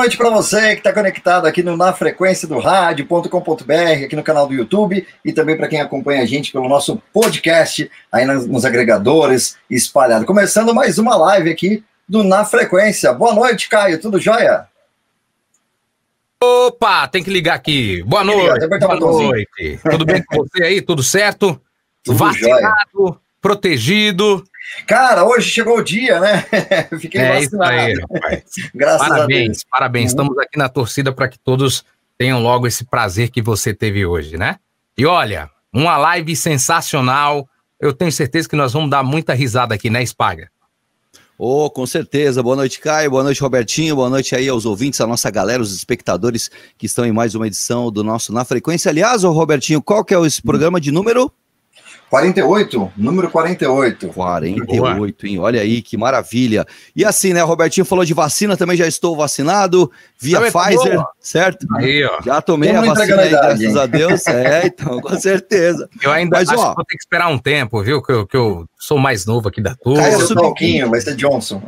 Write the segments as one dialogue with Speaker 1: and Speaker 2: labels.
Speaker 1: boa noite para você que está conectado aqui no Na Frequência do Rádio.com.br, aqui no canal do YouTube e também para quem acompanha a gente pelo nosso podcast aí nos, nos agregadores espalhado. Começando mais uma live aqui do Na Frequência. Boa noite, Caio, tudo jóia?
Speaker 2: Opa, tem que ligar aqui. Boa noite. Ligar, boa noite. Tudo bem com você aí? Tudo certo? Tudo Vacinado, jóia. protegido.
Speaker 1: Cara, hoje chegou o dia, né?
Speaker 2: Fiquei é vacinado. Isso aí, Graças parabéns, a Deus. Parabéns, uhum. Estamos aqui na torcida para que todos tenham logo esse prazer que você teve hoje, né? E olha, uma live sensacional. Eu tenho certeza que nós vamos dar muita risada aqui, né, Spaga?
Speaker 3: Oh, com certeza. Boa noite, Caio. Boa noite, Robertinho. Boa noite aí aos ouvintes, a nossa galera, os espectadores que estão em mais uma edição do nosso Na Frequência. Aliás, ô Robertinho, qual que é esse programa de número?
Speaker 1: 48, número 48.
Speaker 3: 48, hein? Olha aí, que maravilha. E assim, né, Robertinho falou de vacina, também já estou vacinado via Pfizer, boa. certo?
Speaker 2: Aí, ó.
Speaker 3: Já tomei a vacina aí, graças a Deus. É, então, com certeza.
Speaker 2: Eu ainda Mas, acho ó, que vou ter que esperar um tempo, viu? Que eu, que eu sou mais novo aqui da turma. Caiu
Speaker 1: o pouquinho, vai ser Johnson.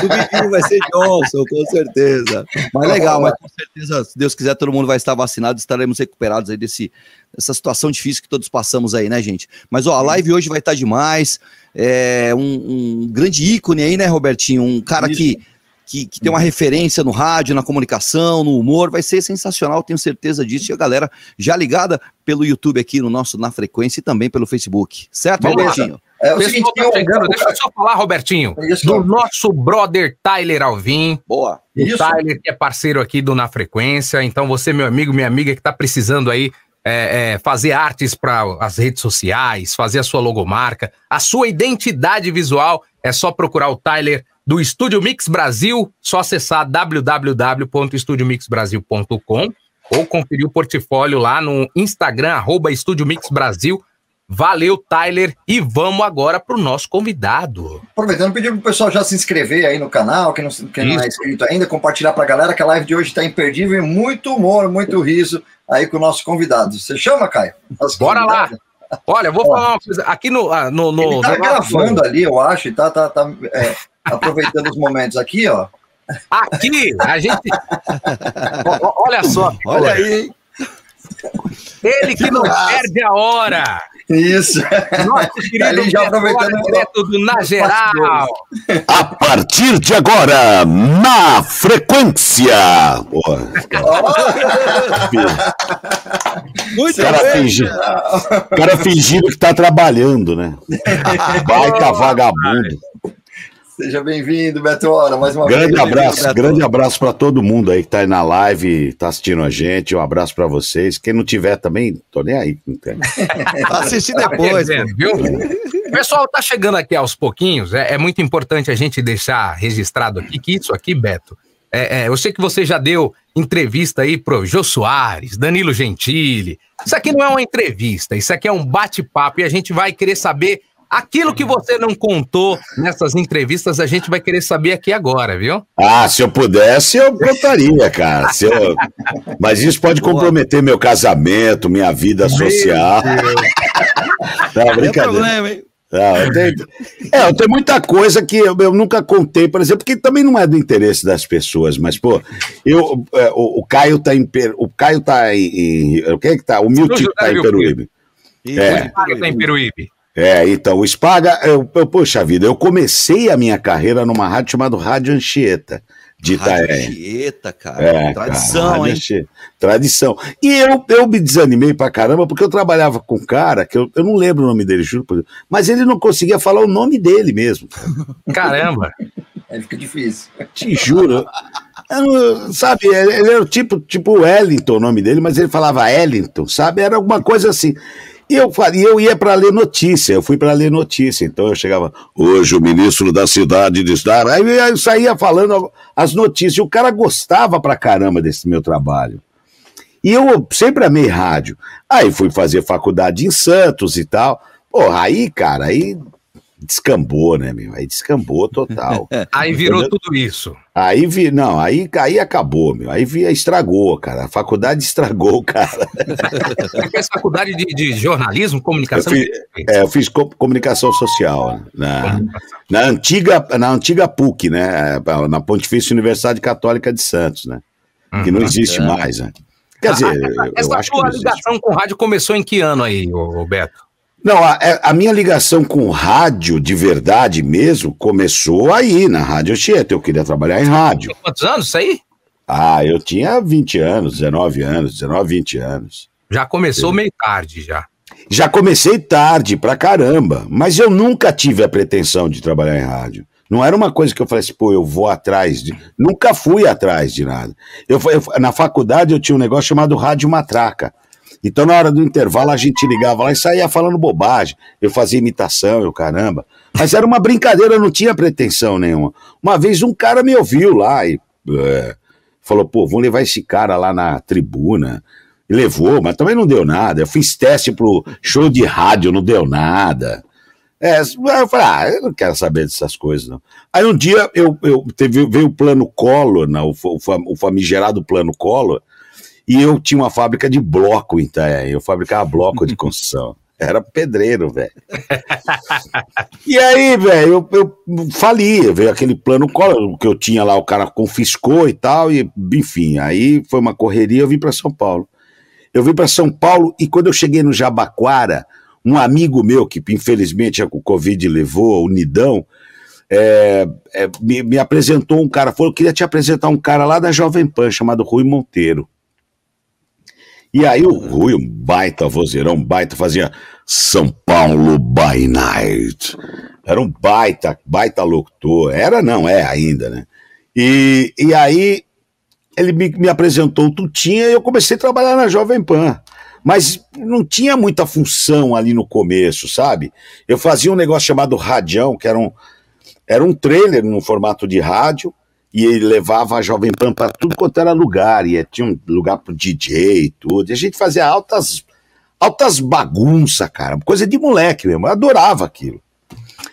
Speaker 3: Subiquinho vai ser Johnson, com certeza. Mas legal, mas com certeza, se Deus quiser, todo mundo vai estar vacinado, estaremos recuperados aí desse, dessa situação difícil que todos passamos aí, né, gente? Mas ó, a live hoje vai estar demais. É um, um grande ícone aí, né, Robertinho? Um cara que, que, que, tem uma referência no rádio, na comunicação, no humor. Vai ser sensacional, tenho certeza disso. E a galera já ligada pelo YouTube aqui no nosso Na Frequência e também pelo Facebook. Certo, Vamos Robertinho? Lá.
Speaker 2: É, o seguinte, tá chegando, deixa eu só falar, Robertinho, Isso. do nosso brother Tyler Alvim.
Speaker 3: Boa.
Speaker 2: O Isso. Tyler, que é parceiro aqui do Na Frequência. Então, você, meu amigo, minha amiga, que está precisando aí é, é, fazer artes para as redes sociais, fazer a sua logomarca, a sua identidade visual, é só procurar o Tyler do Estúdio Mix Brasil, só acessar www.estudiomixbrasil.com ou conferir o portfólio lá no Instagram, arroba Estúdio Mix Brasil. Valeu, Tyler, e vamos agora para o nosso convidado.
Speaker 1: Aproveitando, pedir para o pessoal já se inscrever aí no canal, quem não, quem não é inscrito ainda, compartilhar para a galera que a live de hoje está imperdível e muito humor, muito riso aí com o nosso convidado. Você chama, Caio?
Speaker 2: Nosso Bora convidado? lá! Olha, vou Ó, falar uma coisa. Aqui no. Ah, no, no
Speaker 1: ele tá no gravando ali, eu acho, e tá, tá, tá é, aproveitando os momentos aqui, ó.
Speaker 2: Aqui, a gente. olha só.
Speaker 3: Olha aí,
Speaker 2: Ele que não perde a hora.
Speaker 1: Isso.
Speaker 2: Nosso querido Ali já aproveitando direto do Na Geral.
Speaker 4: A partir de agora, na frequência. Boa. Muito cara. Fingi... cara fingindo que tá trabalhando, né? Baita vagabundo.
Speaker 1: Seja bem-vindo, Beto Hora, mais uma
Speaker 4: grande vez. Abraço, grande abraço para todo mundo aí que tá aí na live, tá assistindo a gente. Um abraço para vocês. Quem não tiver também, tô nem aí.
Speaker 3: Assistir depois,
Speaker 2: viu? O pessoal tá chegando aqui aos pouquinhos. É, é, muito importante a gente deixar registrado aqui que isso aqui, Beto, é, é, eu sei que você já deu entrevista aí pro Jô Soares, Danilo Gentili. Isso aqui não é uma entrevista, isso aqui é um bate-papo e a gente vai querer saber Aquilo que você não contou nessas entrevistas, a gente vai querer saber aqui agora, viu?
Speaker 4: Ah, se eu pudesse, eu contaria, cara. Eu... Mas isso pode comprometer meu casamento, minha vida social. Não, tá, brincadeira. Não problema, hein? Não, eu tenho, é, eu tenho muita coisa que eu, eu, nunca contei, por exemplo, que também não é do interesse das pessoas, mas, pô, eu, é, o, o Caio tá em. O Caio tá em. em o que é que tá? O Milton tá em Peruíbe.
Speaker 2: É. O Caio tá em Peruíbe.
Speaker 4: É, então, o Spaga, eu, eu, poxa vida, eu comecei a minha carreira numa rádio chamada Rádio Anchieta, de Itaé.
Speaker 3: Anchieta, cara. É, Tradição, cara, hein? Anchieta.
Speaker 4: Tradição. E eu, eu me desanimei pra caramba, porque eu trabalhava com um cara, que eu, eu não lembro o nome dele, juro por Deus, mas ele não conseguia falar o nome dele mesmo.
Speaker 2: Caramba!
Speaker 1: Aí fica difícil.
Speaker 4: Te juro. Eu, sabe, ele era tipo, tipo Wellington o nome dele, mas ele falava Wellington, sabe? Era alguma coisa assim. Eu, eu ia para ler notícia, eu fui para ler notícia. Então eu chegava, hoje o ministro da cidade de estar. Aí eu saía falando as notícias. E o cara gostava pra caramba desse meu trabalho. E eu sempre amei rádio. Aí fui fazer faculdade em Santos e tal. Porra, aí, cara, aí descambou, né, meu? Aí descambou total.
Speaker 2: aí virou tudo isso.
Speaker 4: Aí vi, não, aí, aí acabou, meu. Aí vi, estragou, cara. A faculdade estragou o cara.
Speaker 2: Você fez faculdade de, de jornalismo, comunicação?
Speaker 4: Eu fiz, é, eu fiz comunicação social na, na, antiga, na antiga PUC, né? Na Pontifícia Universidade Católica de Santos, né? Que não uhum. existe é. mais, né? Quer dizer,
Speaker 2: essa sua ligação com o rádio começou em que ano aí, Roberto?
Speaker 4: Não, a, é, a, minha ligação com rádio, de verdade mesmo, começou aí, na Rádio Tietê. Eu queria trabalhar em rádio.
Speaker 2: Quantos anos isso aí?
Speaker 4: Ah, eu tinha 20 anos, 19 anos, 19, 20 anos.
Speaker 2: Já começou meio tarde, já.
Speaker 4: Já comecei tarde, pra caramba. Mas eu nunca tive a pretensão de trabalhar em rádio. Não era uma coisa que eu falasse, pô, eu vou atrás de. Nunca fui atrás de nada. Eu, eu, na faculdade eu tinha um negócio chamado Rádio Matraca. Então, na hora do intervalo, a gente ligava lá e saía falando bobagem. Eu fazia imitação, eu caramba. Mas era uma brincadeira, não tinha pretensão nenhuma. Uma vez um cara me ouviu lá e é, falou: pô, vamos levar esse cara lá na tribuna. E levou, mas também não deu nada. Eu fiz teste pro show de rádio, não deu nada. É, eu falei, ah, eu não quero saber dessas coisas, não. Aí um dia eu, eu teve, veio o plano Collor, não, o, o famigerado plano Collor, e eu tinha uma fábrica de bloco em Itaé. Eu fabricava bloco de construção. Era pedreiro, velho. e aí, velho, eu, eu fali, veio aquele plano que eu tinha lá, o cara confiscou e tal, e enfim, aí foi uma correria, eu vim para São Paulo. Eu vim para São Paulo e quando eu cheguei no Jabaquara, um amigo meu, que infelizmente o Covid levou, o Nidão, é, é, me, me, apresentou um cara, falou: eu queria te apresentar um cara lá da Jovem Pan, chamado Rui Monteiro. E aí o Rui, um baita vozeirão, baita, fazia São Paulo by Night. Era um baita, baita locutor. Era não, é ainda, né? E, e aí ele me, me apresentou o Tutinha e eu comecei a trabalhar na Jovem Pan. Mas não tinha muita função ali no começo, sabe? Eu fazia um negócio chamado Radião, que era um, era um trailer no formato de rádio, e ele levava a Jovem Pan para tudo quanto era lugar, e tinha um lugar pro DJ e tudo, e a gente fazia altas, altas bagunça, cara, coisa de moleque mesmo, eu adorava aquilo.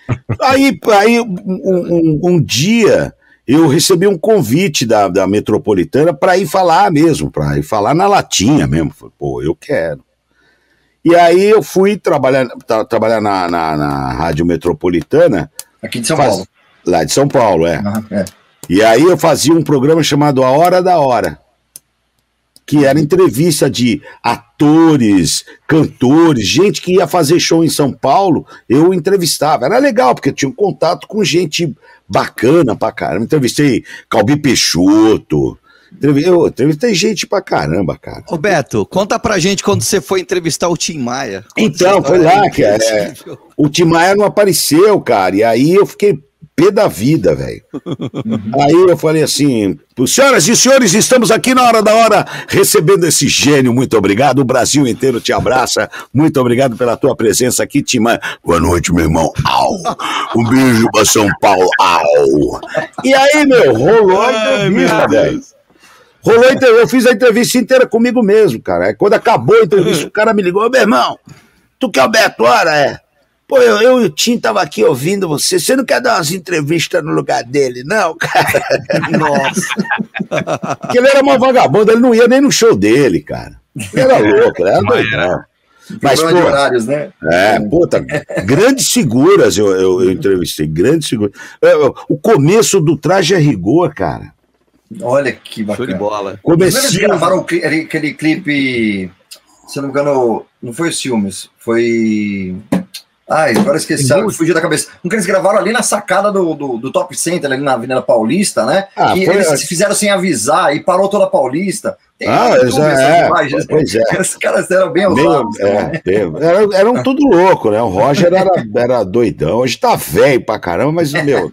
Speaker 4: aí, aí um, um, um dia eu recebi um convite da, da Metropolitana para ir falar mesmo, para ir falar na latinha mesmo, pô, eu quero. E aí eu fui trabalhar, tra, trabalhar na, na, na, Rádio Metropolitana.
Speaker 1: Aqui de São faz, Paulo.
Speaker 4: Lá de São Paulo, é. Uhum, é. E aí eu fazia um programa chamado A Hora da Hora, que era entrevista de atores, cantores, gente que ia fazer show em São Paulo, eu entrevistava. Era legal, porque eu tinha um contato com gente bacana pra caramba. Entrevistei Calbi Peixoto, eu entrevistei gente pra caramba, cara.
Speaker 3: Ô Beto, conta pra gente quando você foi entrevistar o Tim Maia.
Speaker 4: Então, foi lá, que é, o Tim Maia não apareceu, cara, e aí eu fiquei pé da vida, velho. Aí eu falei assim: senhoras e senhores, estamos aqui na hora da hora recebendo esse gênio. Muito obrigado. O Brasil inteiro te abraça. Muito obrigado pela tua presença aqui, Timã. Boa noite, meu irmão. Au. Um beijo pra São Paulo. Au. E aí, meu, rolou a entrevista, velho. Rolou a entrevista. Eu fiz a entrevista inteira comigo mesmo, cara. Quando acabou a entrevista, o cara me ligou: meu irmão, tu que é o Beto Hora? É. Pô, eu, eu e o Tim tava aqui ouvindo você. Você não quer dar umas entrevistas no lugar dele, não, cara? Nossa. Porque ele era uma vagabunda, ele não ia nem no show dele, cara. Ele era louco, ele era doidão. Mas, pô, horários, né? É, puta, grandes figuras eu, eu, eu entrevistei, grandes figuras. É, o começo do traje a rigor, cara.
Speaker 1: Olha que bacana. Show
Speaker 3: de bola.
Speaker 1: Comecinho... Eles gravaram aquele clipe, se não me engano, não foi os filmes, foi Ai, agora esqueci, fugiu da cabeça. Um que eles gravaram ali na sacada do, do, do Top Center, ali na Avenida Paulista, né? Ah, e eles se fizeram sem avisar e parou toda a Paulista.
Speaker 4: Tem ah, já é, pois é.
Speaker 1: Os caras eram bem ousados.
Speaker 4: É, né? eram, eram tudo louco, né? O Roger era, era doidão. Hoje tá velho pra caramba, mas, meu...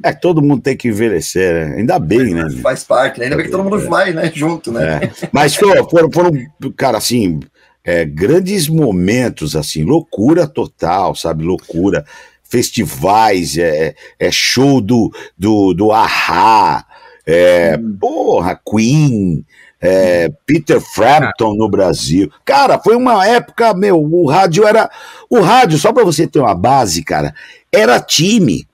Speaker 4: É todo mundo tem que envelhecer, né? Ainda bem, né?
Speaker 1: Faz parte, né? Ainda bem que todo mundo é. vai, né? Junto, né?
Speaker 4: É. Mas foram, foram, cara, assim, é, grandes momentos, assim, loucura total, sabe? Loucura. Festivais, é, é show do, do, do Ahá, é, porra, Queen, é, Peter Frampton no Brasil. Cara, foi uma época, meu, o rádio era. O rádio, só para você ter uma base, cara, era time.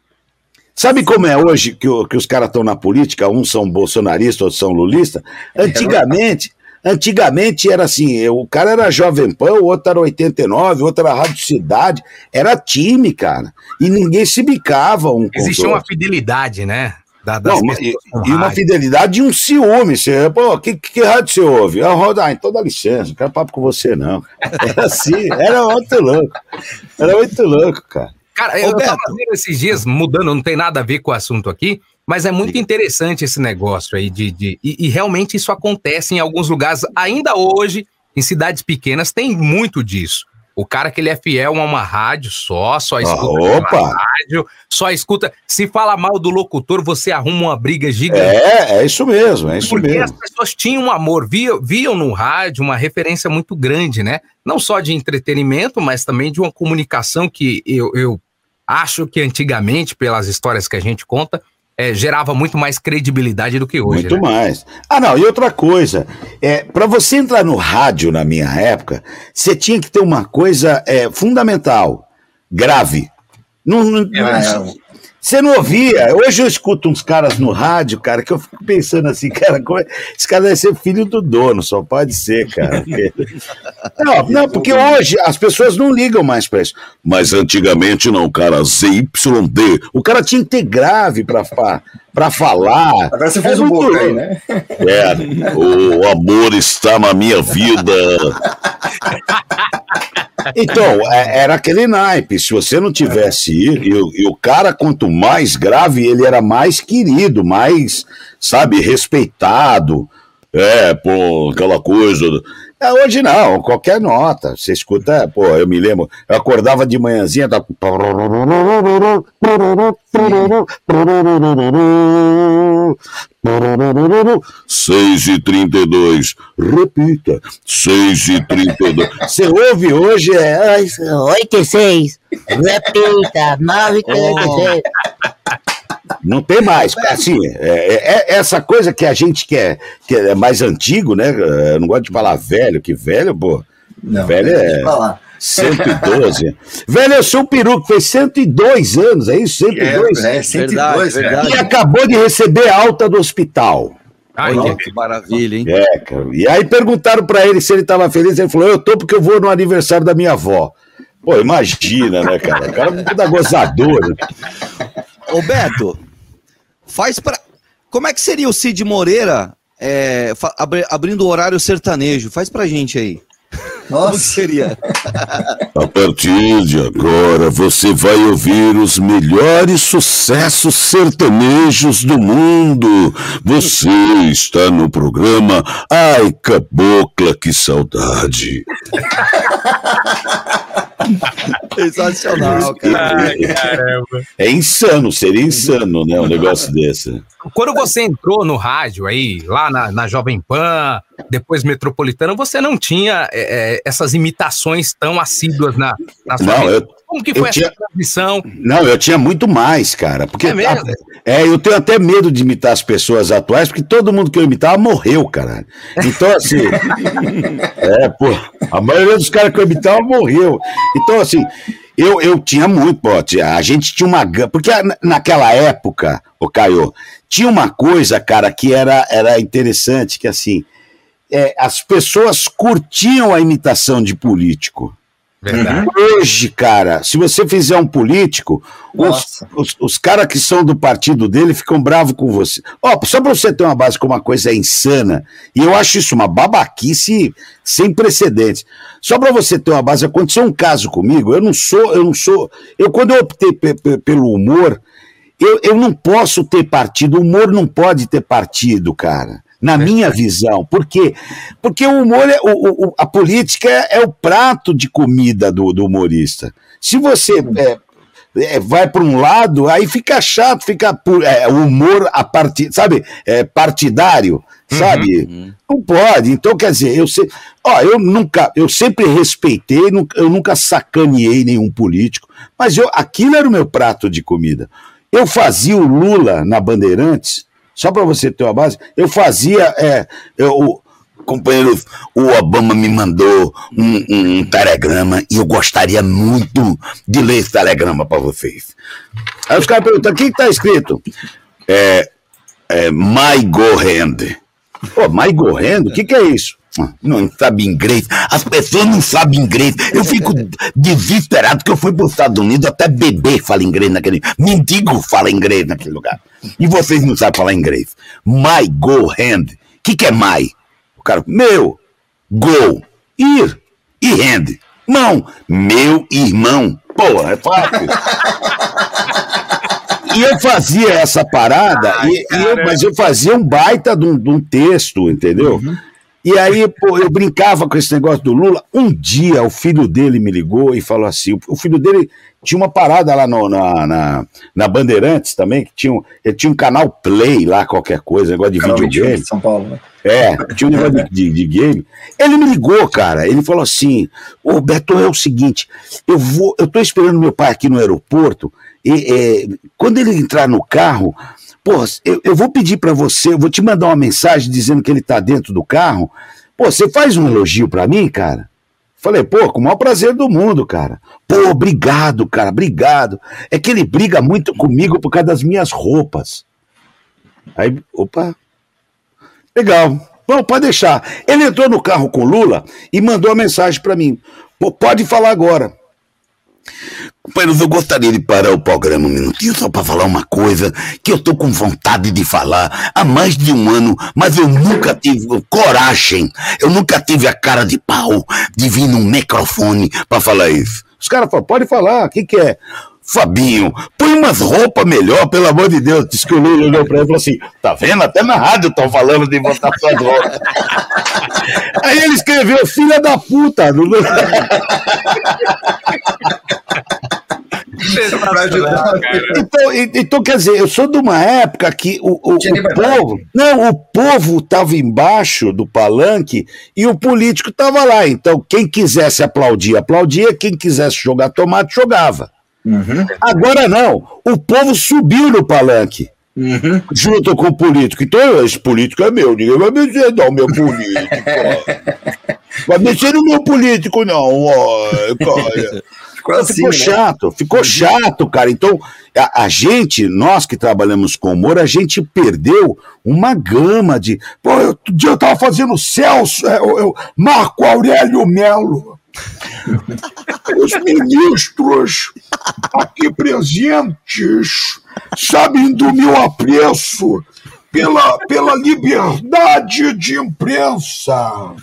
Speaker 4: Sabe como é hoje que, que os caras estão na política? Uns são bolsonaristas, outros são lulistas. Antigamente. Antigamente era assim, o cara era Jovem Pan, o outro era 89, o outro era Rádio Cidade, era time, cara. E ninguém se bicava um
Speaker 2: Existia uma fidelidade, né?
Speaker 4: Da, Não, e, e uma fidelidade e um ciúme. Você, pô, que, que, que rádio você ouve? Ah, Roda, então dá licença, não quero papo com você, não. Era assim, era muito louco. Era muito louco, cara.
Speaker 2: Cara, eu tava vendo esses dias, mudando, não tem nada a ver com o assunto aqui, mas é muito interessante esse negócio aí de. de e, e, realmente isso acontece em alguns lugares, ainda hoje, em cidades pequenas, tem muito disso. O cara que ele é fiel a uma rádio só, só escuta
Speaker 4: ah,
Speaker 2: rádio, só escuta. Se fala mal do locutor, você arruma uma briga gigante.
Speaker 4: É, é isso mesmo, é isso
Speaker 2: Porque
Speaker 4: mesmo.
Speaker 2: Porque as pessoas tinham um amor, viam, viam no rádio uma referência muito grande, né? Não só de entretenimento, mas também de uma comunicação que eu, eu acho que antigamente, pelas histórias que a gente conta, é, gerava muito mais credibilidade do que hoje.
Speaker 4: Muito
Speaker 2: né?
Speaker 4: mais. Ah, não, e outra coisa, é, para você entrar no rádio na minha época, você tinha que ter uma coisa é, fundamental, grave. Não, não, é, você não ouvia. Hoje eu escuto uns caras no rádio, cara, que eu fico pensando assim, cara, como é... esse cara deve ser filho do dono, só pode ser, cara. não, não, porque hoje as pessoas não ligam mais pra isso. Mas antigamente não, cara, ZYD. O cara tinha que ter grave pra, pra, pra falar.
Speaker 1: Agora você fez é um pouco aí, né?
Speaker 4: É, o amor está na minha vida. Então, é, era aquele naipe. Se você não tivesse e, e, o cara, quanto mais grave, ele era mais querido, mais, sabe, respeitado. É, pô, aquela coisa. É, hoje não, qualquer nota. Você escuta, pô, eu me lembro, eu acordava de manhãzinha, tá. 6 e 32 Repita. 6 e 32 Você ouve hoje é 8 e 6. Repita. 9 e 36. Não tem mais. Assim, é, é, é, essa coisa que a gente quer, que é mais antigo, né? Eu não gosto de falar velho, que velho, pô. Não, velho é. 112. velho, eu sou um peru que fez 102 anos, é isso? 102?
Speaker 1: É, é 102, verdade,
Speaker 4: E acabou de receber alta do hospital.
Speaker 3: Ai, que maravilha, hein?
Speaker 4: É, cara. E aí perguntaram para ele se ele estava feliz. Ele falou: Eu tô porque eu vou no aniversário da minha avó. Pô, imagina, né, cara? O cara é muito gozador.
Speaker 3: Ô, Beto, faz para. Como é que seria o Cid Moreira é, abrindo o horário sertanejo? Faz pra gente aí.
Speaker 1: Nossa. Como seria?
Speaker 4: A partir de agora você vai ouvir os melhores sucessos sertanejos do mundo. Você está no programa Ai Cabocla, que saudade.
Speaker 3: Sensacional, cara. Ai,
Speaker 4: caramba. É insano, seria insano, né? Um negócio desse.
Speaker 2: Quando você entrou no rádio aí, lá na, na Jovem Pan, depois Metropolitana, você não tinha é, é essas imitações tão assíduas na, na
Speaker 4: sua Não, eu,
Speaker 2: Como que foi essa tinha, transição?
Speaker 4: Não, eu tinha muito mais, cara. Porque é, mesmo? A, é, eu tenho até medo de imitar as pessoas atuais, porque todo mundo que eu imitava morreu, cara. Então, assim. é, pô, a maioria dos caras que eu imitava morreu. Então, assim. Eu, eu tinha muito, pô, a gente tinha uma. Porque naquela época, o Caio, tinha uma coisa, cara, que era, era interessante, que assim, é, as pessoas curtiam a imitação de político. Verdade. Hoje, cara, se você fizer um político, os, os, os caras que são do partido dele ficam bravos com você. Ó, só para você ter uma base como uma coisa é insana, e eu acho isso uma babaquice sem precedentes. Só para você ter uma base, aconteceu um caso comigo, eu não sou, eu não sou, eu quando eu optei pelo humor, eu, eu não posso ter partido, o humor não pode ter partido, cara na minha visão. Por quê? Porque o humor, é, o, o, a política é, é, o prato de comida do, do humorista. Se você é, é, vai para um lado, aí fica chato, fica é, o humor a partir, sabe, é, partidário, uhum. sabe? Uhum. Não pode. Então, quer dizer, eu sei, ó, eu nunca, eu sempre respeitei, eu nunca sacaneei nenhum político, mas eu, aquilo era o meu prato de comida. Eu fazia o Lula na Bandeirantes só para você ter uma base, eu fazia. É, eu, companheiros, o Obama me mandou um, um, um, telegrama e eu gostaria muito de ler esse telegrama para vocês. Aí os caras perguntam: o que está escrito? É, é My Go Hand. Pô, My Go Hand? O que, que é isso? Não sabe inglês. As pessoas não sabem inglês. Eu fico desesperado que eu fui para os Estados Unidos, até bebê fala inglês naquele. Mendigo fala inglês naquele lugar. E vocês não sabem falar inglês. My go hand. O que, que é my? O cara, meu, go, ir e hand. Mão, meu irmão. Porra, é fácil. e eu fazia essa parada, Ai, e, e eu, mas eu fazia um baita de um, de um texto, entendeu? Uhum. E aí, pô, eu brincava com esse negócio do Lula. Um dia o filho dele me ligou e falou assim: o filho dele tinha uma parada lá no, na, na, na, Bandeirantes também, que tinha um, ele tinha um canal Play lá, qualquer coisa, negócio de canal videogame. De
Speaker 1: São Paulo, né?
Speaker 4: É, tinha um negócio de, de, de, game. Ele me ligou, cara. Ele falou assim: Ô Beto, é o seguinte, eu vou, eu tô esperando meu pai aqui no aeroporto. E é, quando ele entrar no carro, Pô, eu, eu vou pedir para você, eu vou te mandar uma mensagem dizendo que ele tá dentro do carro. Pô, você faz um elogio para mim, cara? Falei, pô, com o maior prazer do mundo, cara. Pô, obrigado, cara, obrigado. É que ele briga muito comigo por causa das minhas roupas. Aí, opa. Legal. Bom, pode deixar. Ele entrou no carro com Lula e mandou a mensagem para mim. Pô, pode falar agora. Companheiros, eu gostaria de parar o programa um minutinho só para falar uma coisa que eu tô com vontade de falar há mais de um ano, mas eu nunca tive coragem, eu nunca tive a cara de pau de vir num microfone para falar isso. Os caras falam, pode falar, o que, que é? Fabinho, põe umas roupas melhor, pelo amor de Deus. Diz que o Lula olhou pra ele e falou assim: tá vendo? Até na rádio estão falando de botar suas roupas. Aí ele escreveu, filha da puta. então, então, quer dizer, eu sou de uma época que o, o, o povo. Não, o povo estava embaixo do palanque e o político estava lá. Então, quem quisesse aplaudir, aplaudia. Quem quisesse jogar tomate, jogava. Uhum. Agora não. O povo subiu no palanque. Uhum. Junto com o político. Então, esse político é meu, ninguém vai mexer, não, meu político. vai mexer no meu político, não. Cara. Ficou, assim, ficou né? chato, ficou uhum. chato, cara. Então, a, a, gente, nós que trabalhamos com humor, a gente perdeu uma gama de. Pô, outro dia eu tava fazendo Celso, eu, eu Marco Aurélio Melo. Os ministros aqui presentes sabem do meu apreço pela, pela liberdade de imprensa.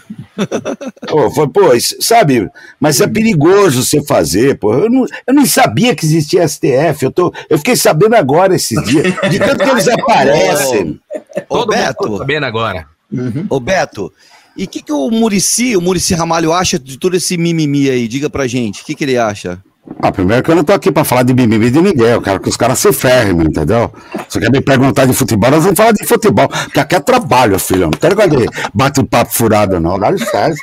Speaker 4: Pô, foi, pô, sabe, mas é perigoso você fazer, pô. Eu não, eu não sabia que existia STF, eu, tô, eu fiquei sabendo agora esses dias, de tanto que eles aparecem.
Speaker 2: Ô, Todo Beto, mundo sabendo agora.
Speaker 3: Uhum. Ô, Beto, e o que, que o Murici, o Murici Ramalho acha de todo esse mimimi aí? Diga pra gente, o que, que ele acha?
Speaker 4: Ah, primeiro que eu não tô aqui pra falar de mimimi de ninguém, eu quero que os caras se ferrem, entendeu? Você quer me perguntar de futebol, nós vamos falar de futebol, porque aqui é trabalho, filho, não quero que bate um papo furado, não, dá licença.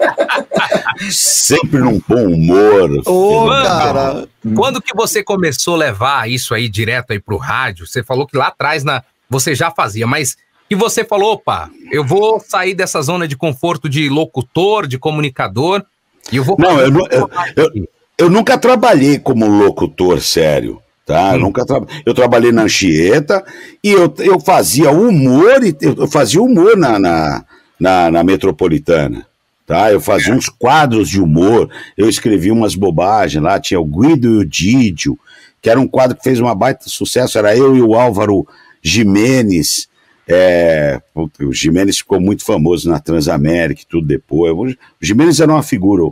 Speaker 4: Sempre num bom humor.
Speaker 2: Ô, cara. Quando que você começou a levar isso aí direto aí pro rádio? Você falou que lá atrás na, você já fazia, mas e você falou, opa, eu vou sair dessa zona de conforto de locutor, de comunicador, e eu vou...
Speaker 4: Não, eu, eu, eu, eu, nunca trabalhei como locutor sério, tá? Hum. Eu, nunca tra... eu trabalhei na Anchieta e eu, eu fazia humor, eu fazia humor na, na, na, na Metropolitana. Tá, eu fazia uns quadros de humor, eu escrevi umas bobagens lá, tinha o Guido e o Didio, que era um quadro que fez uma baita sucesso, era eu e o Álvaro Jimenez, é, o Jimenez ficou muito famoso na Transamérica e tudo depois. O Jimenez era uma figura.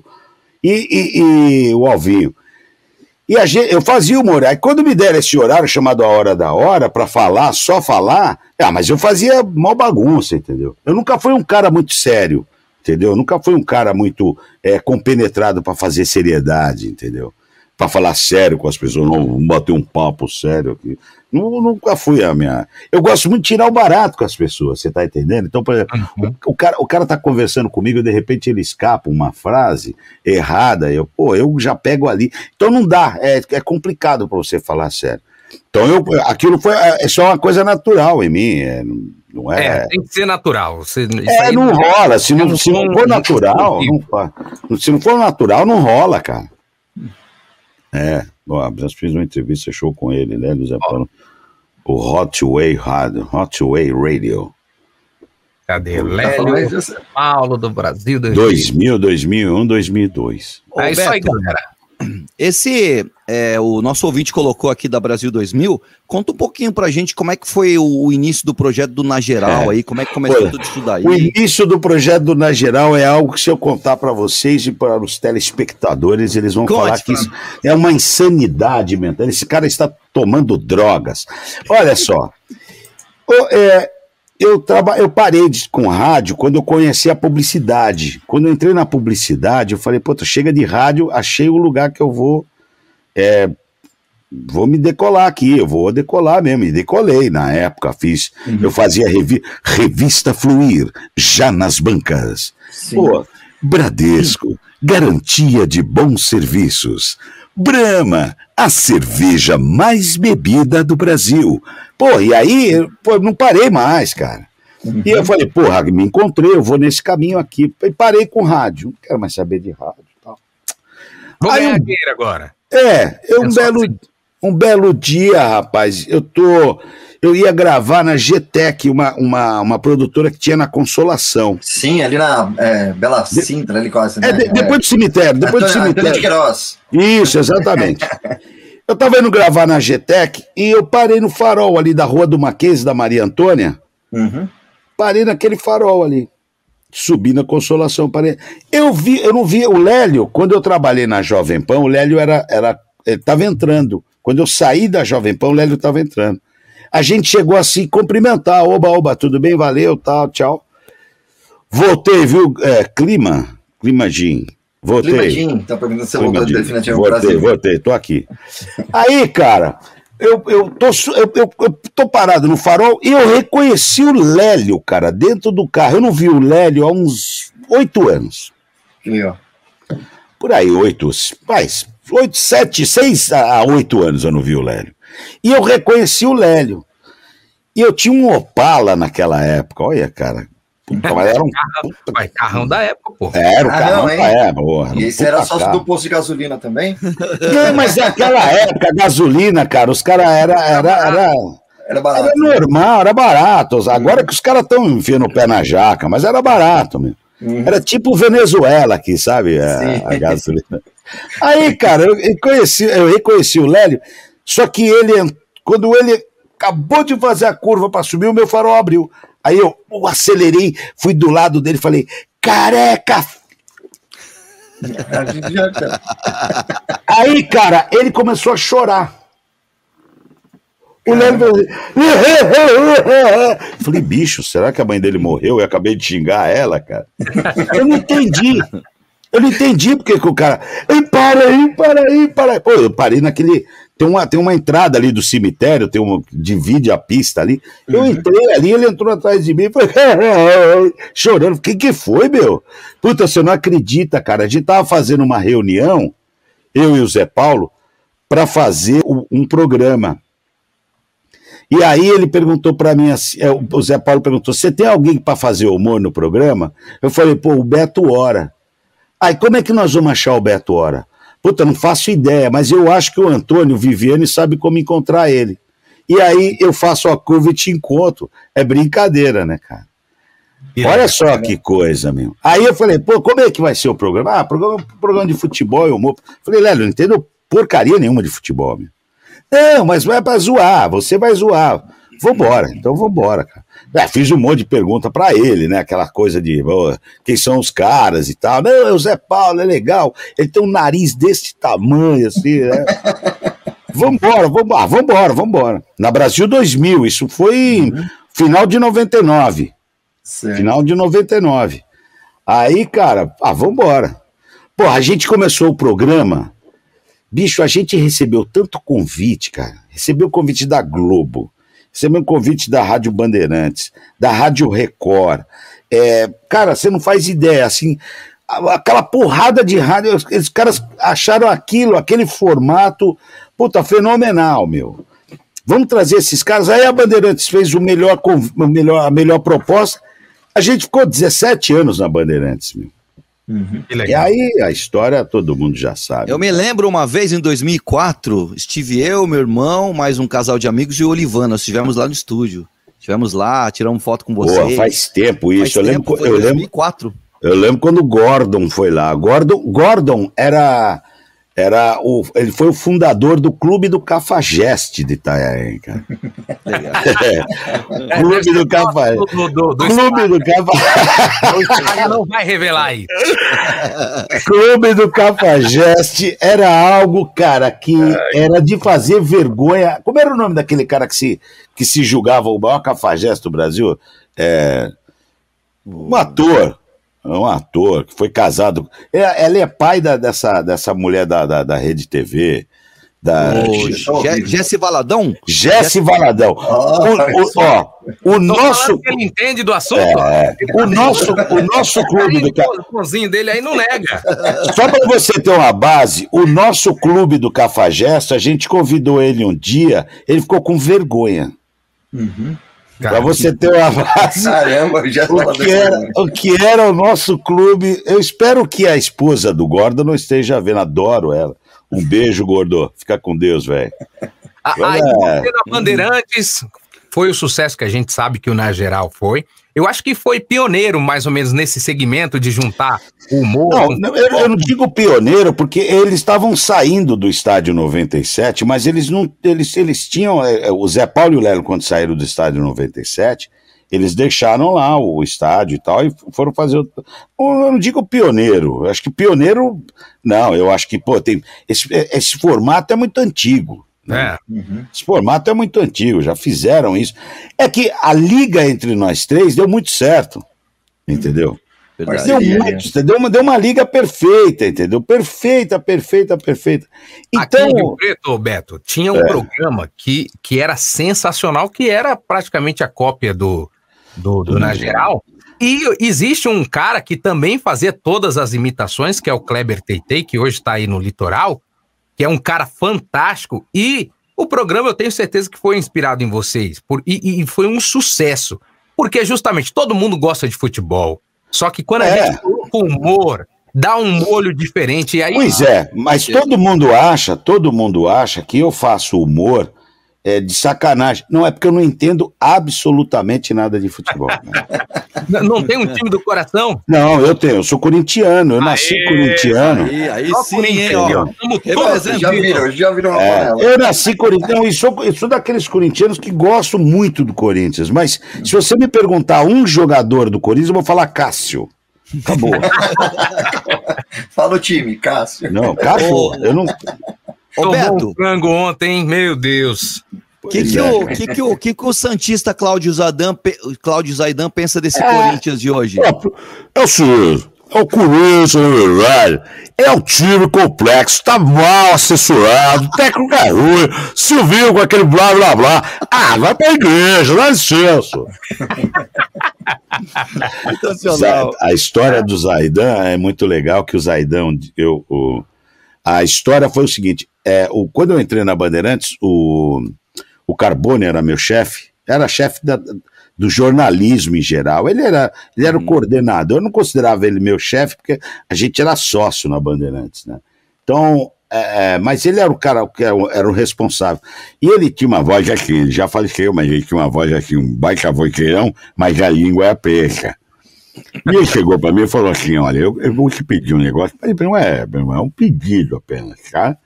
Speaker 4: E, e, e o Alvinho. E a gente, eu fazia humor. Aí quando me deram esse horário chamado A Hora da Hora, para falar, só falar, ah, mas eu fazia mal bagunça, entendeu? Eu nunca fui um cara muito sério, entendeu? Eu nunca fui um cara muito é, compenetrado para fazer seriedade, entendeu? Para falar sério com as pessoas, não, bater um papo sério aqui. Nunca fui a minha. Eu gosto muito de tirar o barato com as pessoas, você tá entendendo? Então, por exemplo, uhum. o, cara, o cara tá conversando comigo e de repente ele escapa uma frase errada, eu, pô, eu já pego ali. Então não dá, é, é complicado para você falar sério. Então eu, aquilo foi é, é só uma coisa natural em mim. É, não é... é
Speaker 2: tem que ser natural.
Speaker 4: É, não rola. Se não, se não for natural, não, se não for natural, não rola, cara. É, ó, já fiz uma entrevista show com ele, né, José Paulo? O Hot Way Hard, Hot Way Radio.
Speaker 2: Cadê? Lélio Paulo do Brasil.
Speaker 4: 2000, 2001, 2002.
Speaker 3: É isso aí, galera. Esse, é, o nosso ouvinte colocou aqui da Brasil 2000, conta um pouquinho pra gente como é que foi o, o início do projeto do Na Geral é. aí, como é que começou Olha, tudo isso daí.
Speaker 4: O início do projeto do Na Geral é algo que se eu contar para vocês e para os telespectadores, eles vão Conte, falar que isso é uma insanidade mental. Esse cara está tomando drogas. Olha só, o, é, eu, traba... eu parei de... com rádio quando eu conheci a publicidade. Quando eu entrei na publicidade, eu falei, puta, chega de rádio, achei o lugar que eu vou. É, vou me decolar aqui, eu vou decolar mesmo. E decolei na época, fiz. Uhum. Eu fazia revi... revista Fluir, já nas bancas. Sim. Pô, Bradesco, garantia de bons serviços. Brahma, a cerveja mais bebida do Brasil. Pô, e aí, pô, não parei mais, cara. Uhum. E eu falei, porra, me encontrei, eu vou nesse caminho aqui. E parei com rádio. Não quero mais saber de rádio tal.
Speaker 2: Vou aí, ganhar dinheiro agora.
Speaker 4: É, eu, um, belo, assim. Um belo dia, rapaz, eu tô eu ia gravar na GTEC, uma, uma, uma produtora que tinha na Consolação.
Speaker 1: Sim, ali na é, Bela Sintra, ali quase.
Speaker 4: Né? É, de, depois do cemitério, depois Antônio, do cemitério. de Queiroz. Isso, exatamente. eu estava indo gravar na GTEC e eu parei no farol ali da Rua do Maquês, da Maria Antônia. Uhum. Parei naquele farol ali. Subi na Consolação, parei. Eu vi, eu não vi o Lélio, quando eu trabalhei na Jovem Pan, o Lélio era, era, ele estava entrando. Quando eu saí da Jovem Pan, o Lélio estava entrando. A gente chegou assim, cumprimentar, oba, oba, tudo bem, valeu, tal, tchau. Voltei, viu, é, Clima, Clima Gin, voltei. Clima Gin, tá perguntando se você voltou definitivamente voltei, Brasil. Voltei, tô aqui. Aí, cara, eu, eu, tô, eu, eu, eu, tô parado no farol e eu reconheci o Lélio, cara, dentro do carro. Eu não vi o Lélio há uns oito anos. ó. Por aí, oito, mais, oito, sete, seis a oito anos eu não vi o Lélio. E eu reconheci o Lélio. E eu tinha um Opala naquela época, olha, cara.
Speaker 2: Puta, mas era um. Puta... Mas carrão da época, pô.
Speaker 1: Era o ah, carrão não, da época, porra. E esse era sócio do posto de gasolina também?
Speaker 4: Não, mas naquela época, gasolina, cara, os caras era, era, era, era, barato. Era normal, era barato. Agora que os caras estão enfiando o pé na jaca, mas era barato, meu. Uhum. Era tipo Venezuela aqui, sabe? A, a gasolina. Aí, cara, eu, conheci, eu reconheci o Lélio. Só que ele, quando ele acabou de fazer a curva para subir, o meu farol abriu. Aí eu, eu acelerei, fui do lado dele falei: careca! Aí, cara, ele começou a chorar. O Léo falou assim, Falei, bicho, será que a mãe dele morreu? Eu acabei de xingar ela, cara. Eu não entendi. Eu não entendi porque que o cara. Ei, para aí, para aí, para aí. Pô, eu parei naquele, tem uma, tem uma entrada ali do cemitério, tem uma, divide a pista ali. Eu uhum. entrei ali, ele entrou atrás de mim e foi chorando. O que, que foi, meu? Puta, você não acredita, cara. A gente tava fazendo uma reunião, eu e o Zé Paulo, para fazer um programa. E aí ele perguntou para mim assim, é, o Zé Paulo perguntou: você tem alguém para fazer humor no programa? Eu falei, pô, o Beto Hora. Aí como é que nós vamos achar o Beto Hora? Puta, não faço ideia, mas eu acho que o Antônio Viviane sabe como encontrar ele. E aí eu faço a curva e te encontro. É brincadeira, né, cara? Olha só que coisa, meu. Aí eu falei, pô, como é que vai ser o programa? Ah, programa, programa de futebol e humor. Falei, Lélio, não entendo porcaria nenhuma de futebol, meu. Não, mas vai pra zoar, você vai zoar. Vambora, então vambora, cara. É, fiz um monte de pergunta para ele, né? Aquela coisa de oh, quem são os caras e tal. Não, é o Zé Paulo, é legal. Ele tem um nariz desse tamanho, assim, né? vambora, vambora, vambora, vambora. Na Brasil 2000, isso foi uhum. final de 99. Certo. Final de 99. Aí, cara, ah, vambora. Pô, a gente começou o programa. Bicho, a gente recebeu tanto convite, cara. Recebeu o convite da Globo recebeu um convite da Rádio Bandeirantes, da Rádio Record. É, cara, você não faz ideia, assim, aquela porrada de rádio, os caras acharam aquilo, aquele formato, puta, fenomenal, meu. Vamos trazer esses caras. Aí a Bandeirantes fez o melhor, o melhor, a melhor proposta. A gente ficou 17 anos na Bandeirantes, meu. Uhum. E aí a história todo mundo já sabe.
Speaker 3: Eu me lembro uma vez em 2004, estive eu, meu irmão, mais um casal de amigos e o Olivano. Nós estivemos lá no estúdio. Estivemos lá, tiramos foto com você. Pô,
Speaker 4: faz tempo isso. Faz eu tempo, lembro, eu 2004. lembro. Eu lembro quando o Gordon foi lá. Gordon, Gordon era era o, ele foi o fundador do Clube do Cafajeste de Itanhaém, cara. É, Clube do Cafajeste. Do, do, do Clube do Cafajeste.
Speaker 2: não vai revelar aí.
Speaker 4: Clube do Cafajeste era algo, cara, que era de fazer vergonha. Como era o nome daquele cara que se, que se julgava o maior cafajeste do Brasil? É, um ator um ator que foi casado. É, ela é pai da, dessa, dessa mulher da, da, da Rede TV. Da...
Speaker 3: Jesse Valadão?
Speaker 4: Jesse Valadão. Oh, o, o, ó, o nosso.
Speaker 2: Que ele entende do assunto?
Speaker 4: É, o, nosso, o nosso clube do
Speaker 2: cafajeste. dele aí não nega.
Speaker 4: Só para você ter uma base, o nosso clube do Cafajeste, a gente convidou ele um dia, ele ficou com vergonha. Uhum. Para você ter uma base. Caramba, já o que, era, o que era o nosso clube. Eu espero que a esposa do Gordo não esteja vendo. Adoro ela. Um beijo, Gordo. Fica com Deus, velho.
Speaker 2: Aí você na Bandeirantes foi o sucesso que a gente sabe que o Na Geral foi. Eu acho que foi pioneiro, mais ou menos, nesse segmento de juntar o humor.
Speaker 4: Não, eu, eu, não digo pioneiro, porque eles estavam saindo do estádio 97, mas eles não. Eles, eles tinham. É, é, o Zé Paulo e o Lelo, quando saíram do estádio 97, eles deixaram lá o estádio e tal, e foram fazer. Eu não digo pioneiro, eu acho que pioneiro. Não, eu acho que, pô, tem. Esse, esse formato é muito antigo. Né? É. Uhum. Esse formato é muito antigo, já fizeram isso. É que a liga entre nós três deu muito certo, entendeu? Mas deu muito, deu uma, deu uma liga perfeita, entendeu? Perfeita, perfeita, perfeita.
Speaker 2: Então, Aqui em Rio Preto, Beto, tinha um é. programa que, que era sensacional, que era praticamente a cópia do, do, do Na Geral. E existe um cara que também fazia todas as imitações, que é o Kleber Teitei, que hoje está aí no litoral, que é um cara fantástico. E o programa eu tenho certeza que foi inspirado em vocês. Por, e, e foi um sucesso. Porque justamente todo mundo gosta de futebol. Só que quando a é. gente coloca humor, dá um molho diferente. E aí,
Speaker 4: pois é, mas todo mundo acha, todo mundo acha que eu faço humor é, de sacanagem. Não, é porque eu não entendo absolutamente nada de futebol.
Speaker 2: Né? não tem um time do coração?
Speaker 4: Não, eu tenho. Eu sou corintiano. Eu nasci Aê, corintiano.
Speaker 3: Aí, aí sim, hein, ó.
Speaker 4: já viram, já viram é, Eu nasci corintiano e sou, eu sou daqueles corintianos que gosto muito do Corinthians. Mas se você me perguntar um jogador do Corinthians, eu vou falar Cássio. Acabou.
Speaker 1: Fala o time, Cássio.
Speaker 4: Não, Cássio. Eu não.
Speaker 2: Ô, Beto. Um frango ontem, meu Deus.
Speaker 3: O que, que, o, que, que, o, que, que o Santista Cláudio Zaidan, Cláudio Zaidan pensa desse é, Corinthians de hoje? É,
Speaker 4: é o seguinte, é o Corinthians, na verdade, é um time complexo, tá mal assessorado, técnico é ruim, Silvio com aquele blá blá blá. Ah, vai pra igreja, dá licença. A história do Zaidan é muito legal, que o Zaidan, eu, o, a história foi o seguinte: é, o, quando eu entrei na Bandeirantes, o, o Carbone era meu chefe, era chefe do jornalismo em geral. Ele era, ele era o uhum. coordenador. Eu não considerava ele meu chefe, porque a gente era sócio na Bandeirantes, né? Então, é, é mas ele era o cara que era, era, o responsável. E ele tinha uma voz aqui, ele já faleceu, mas ele tinha uma voz aqui, um baita voqueirão, mas a língua é preta. E ele chegou para mim e falou assim: Olha, eu, eu, vou te pedir um negócio. Eu falei, não é, é um pedido apenas, tá?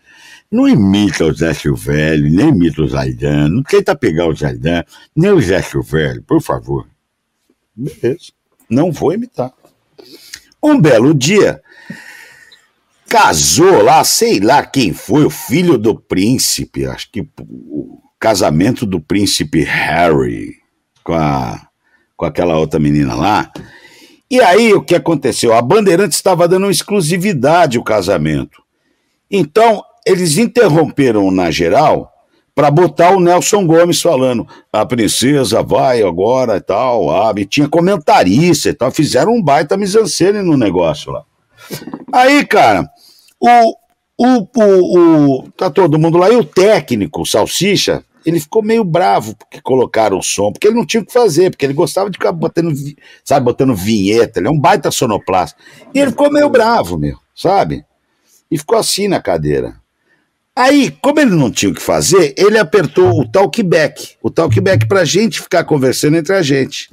Speaker 4: Não imita o Zé Silvério, nem imita o Zaidan, não tenta pegar o Zaidan, nem o Zé Silvério, por favor. Beleza. Não vou imitar. Um belo dia, casou lá, sei lá quem foi, o filho do príncipe, acho que o casamento do príncipe Harry com, a, com aquela outra menina lá. E aí o que aconteceu? A Bandeirante estava dando exclusividade ao casamento. Então, eles interromperam na geral para botar o Nelson Gomes falando: a princesa vai agora e tal. Ah, e tinha comentarista e tal. Fizeram um baita misancene no negócio lá. Aí, cara, o, o, o, o, tá todo mundo lá. E o técnico, o Salsicha, ele ficou meio bravo porque colocaram o som, porque ele não tinha o que fazer, porque ele gostava de ficar botando, sabe, botando vinheta, ele é um baita sonoplasta. E ele ficou meio bravo, meu, sabe? E ficou assim na cadeira. Aí, como ele não tinha o que fazer, ele apertou o talkback, o talkback pra gente ficar conversando entre a gente.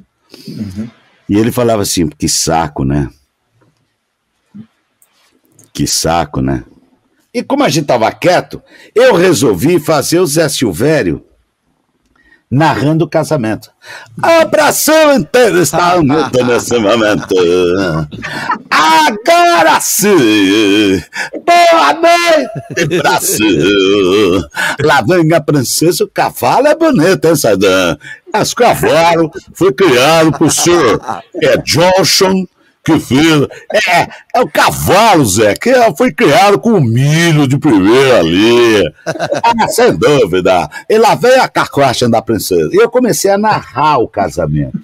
Speaker 4: Uhum. E ele falava assim, que saco, né? Que saco, né? E como a gente tava quieto, eu resolvi fazer o Zé Silvério narrando o casamento. Abração inteiro está muito nesse momento. Agora sim! Boa noite, Brasil! Lá vem a princesa, o cavalo é bonito, hein, Saidan? Esse cavalo foi criado por senhor é, Johnson que fez. É, é o cavalo, Zé, que foi criado com milho de primeira ali. Ah, sem dúvida. E lá veio a carruagem da princesa. E eu comecei a narrar o casamento.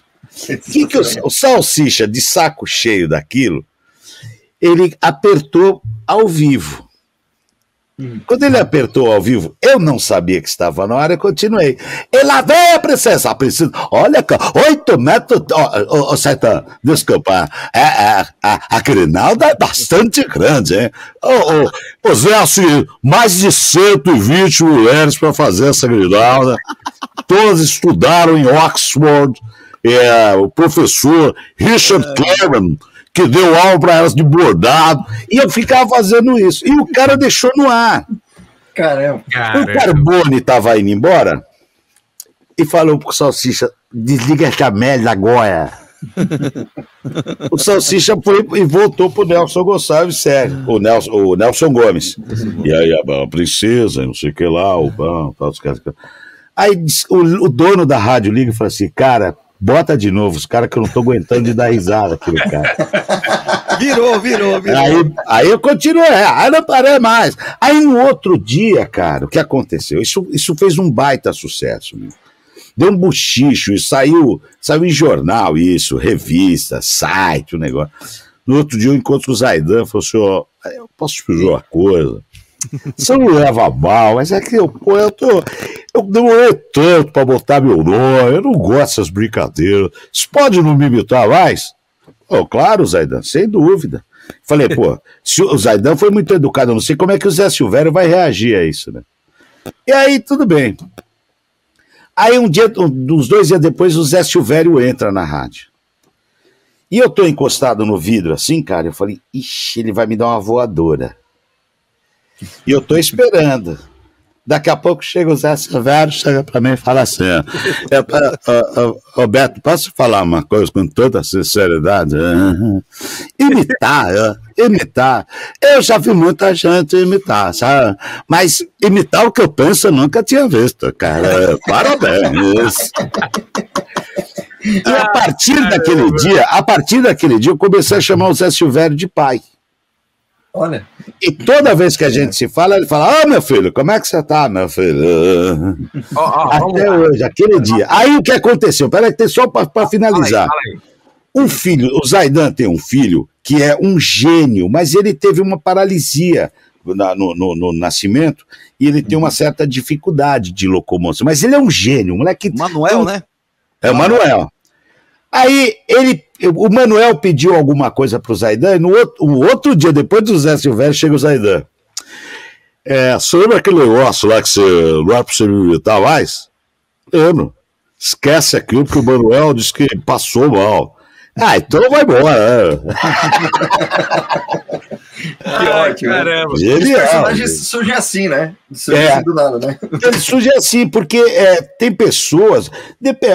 Speaker 4: que, que o, o salsicha, de saco cheio daquilo, ele apertou ao vivo. Hum. Quando ele apertou ao vivo, eu não sabia que estava na hora, eu continuei. E lá vem a princesa, a princesa, olha, oito metros, ô, oh, oh, desculpa, é, é, a, a grinalda é bastante grande, hein? Oh, oh, Zé, assim, mais de 120 mulheres para fazer essa grinalda, todas estudaram em Oxford, é, o professor Richard Claren, que deu aula para elas de bordado, e eu ficava fazendo isso. E o cara deixou no ar.
Speaker 1: Caramba.
Speaker 4: O Carbone estava indo embora e falou pro Salsicha: desliga essa merda agora. o Salsicha foi e voltou pro Nelson Gonçalves, sério. O Nelson, o Nelson Gomes. E aí, a, princesa, não sei o que lá, o bom, tal, caras. Aí o, o dono da rádio liga e fala assim: cara, Bota de novo, os caras que eu não tô aguentando de dar risada, aquele cara.
Speaker 3: Virou, virou, virou.
Speaker 4: Aí, aí eu continuei, aí não parei mais. Aí um outro dia, cara, o que aconteceu? Isso, isso fez um baita sucesso, meu. Deu um buchicho, e saiu, saiu em jornal isso, revista, site, o negócio. No outro dia eu encontro o Zaidan, falou assim, ó, eu posso te pedir uma coisa? Você não leva mal, mas é que eu, pô, eu tô. Eu demorei tanto para botar meu nome, eu não gosto dessas brincadeiras. Você pode não me imitar mais? Oh, claro, Zaidan, sem dúvida. Falei, pô, se o Zaidan foi muito educado, eu não sei como é que o Zé Silvério vai reagir a isso, né? E aí, tudo bem. Aí um dia, uns dois dias depois, o Zé Silvério entra na rádio. E eu tô encostado no vidro assim, cara, eu falei, ixi, ele vai me dar uma voadora. E eu tô esperando. Daqui a pouco chega o Zé Silvério, chega para mim e fala assim: é, Roberto, posso falar uma coisa com toda sinceridade? Imitar, imitar. Eu já vi muita gente imitar, sabe? Mas imitar o que eu penso eu nunca tinha visto, cara. Parabéns. E a partir daquele dia, a partir daquele dia, eu comecei a chamar o Zé Silvério de pai.
Speaker 1: Olha.
Speaker 4: E toda vez que a gente se fala, ele fala: Ô oh, meu filho, como é que você tá, meu filho? Oh, oh, Até hoje, aquele dia. Aí o que aconteceu? Peraí, só para finalizar. Fala aí, fala aí. Um filho, o Zaidan tem um filho que é um gênio, mas ele teve uma paralisia na, no, no, no, nascimento e ele tem uma certa dificuldade de locomoção. Mas ele é um gênio, moleque.
Speaker 3: Manuel, né?
Speaker 4: É o Manuel. Aí ele, o Manuel pediu alguma coisa para o Zaidan, e no outro, o outro dia, depois do Zé Silvério, chega o Zaidan. É, você lembra aquele negócio lá que você não é para você me imitar mais? Lembro. Esquece aquilo que o Manuel disse que passou mal. Ah, então vai embora. Né?
Speaker 1: que ótimo. Caramba. Genial. Os personagens surgem assim, né? Surgem
Speaker 4: é, do nada, né? Ele surge assim, porque é, tem pessoas.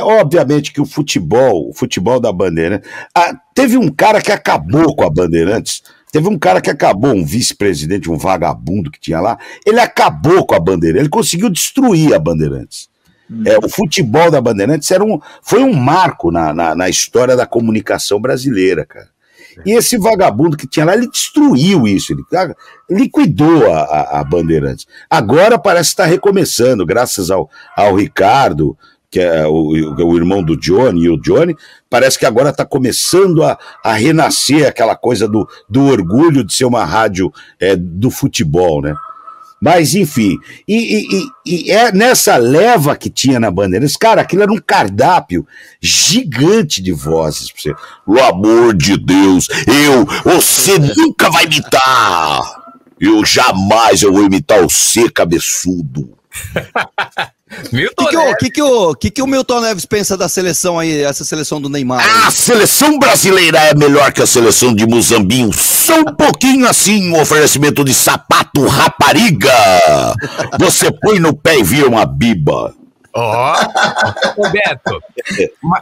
Speaker 4: Obviamente que o futebol, o futebol da Bandeira. Ah, teve um cara que acabou com a Bandeirantes. Teve um cara que acabou, um vice-presidente, um vagabundo que tinha lá. Ele acabou com a Bandeira. Ele conseguiu destruir a Bandeirantes. É, o futebol da Bandeirantes era um, foi um marco na, na, na história da comunicação brasileira, cara. E esse vagabundo que tinha lá, ele destruiu isso, ele liquidou a, a, Bandeirantes. Agora parece estar recomeçando, graças ao, ao Ricardo, que é o, o, irmão do Johnny, e o Johnny, parece que agora está começando a, a renascer aquela coisa do, do orgulho de ser uma rádio é, do futebol, né? Mas, enfim, e, e, e, é nessa leva que tinha na Bandeirantes, cara, aquilo era um cardápio gigante de vozes. Pra você. Pelo amor de Deus, eu, você nunca vai imitar! Eu jamais eu vou imitar o C cabeçudo.
Speaker 3: Milton que que o, que, que, o, que, que o Milton Neves pensa da seleção aí, essa seleção do Neymar?
Speaker 4: Aí? A seleção brasileira é melhor que a seleção de Muzambinho. Só um pouquinho assim, um oferecimento de sapato rapariga. Você põe no pé e vira uma biba.
Speaker 2: Ó, oh. Roberto,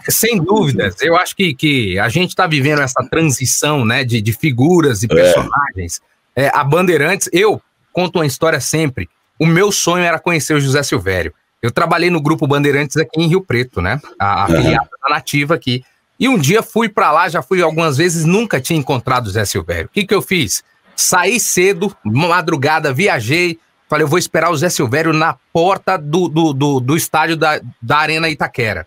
Speaker 2: sem dúvidas, eu acho que, que a gente está vivendo essa transição né, de, de figuras e é. personagens. É. É, a Bandeirantes, eu conto uma história sempre. O meu sonho era conhecer o José Silvério. Eu trabalhei no Grupo Bandeirantes aqui em Rio Preto, né? A afiliada uhum. nativa aqui. E um dia fui para lá, já fui algumas vezes, nunca tinha encontrado o Zé Silvério. O que, que eu fiz? Saí cedo, madrugada, viajei. Falei, eu vou esperar o Zé Silvério na porta do, do, do, do estádio da, da Arena Itaquera.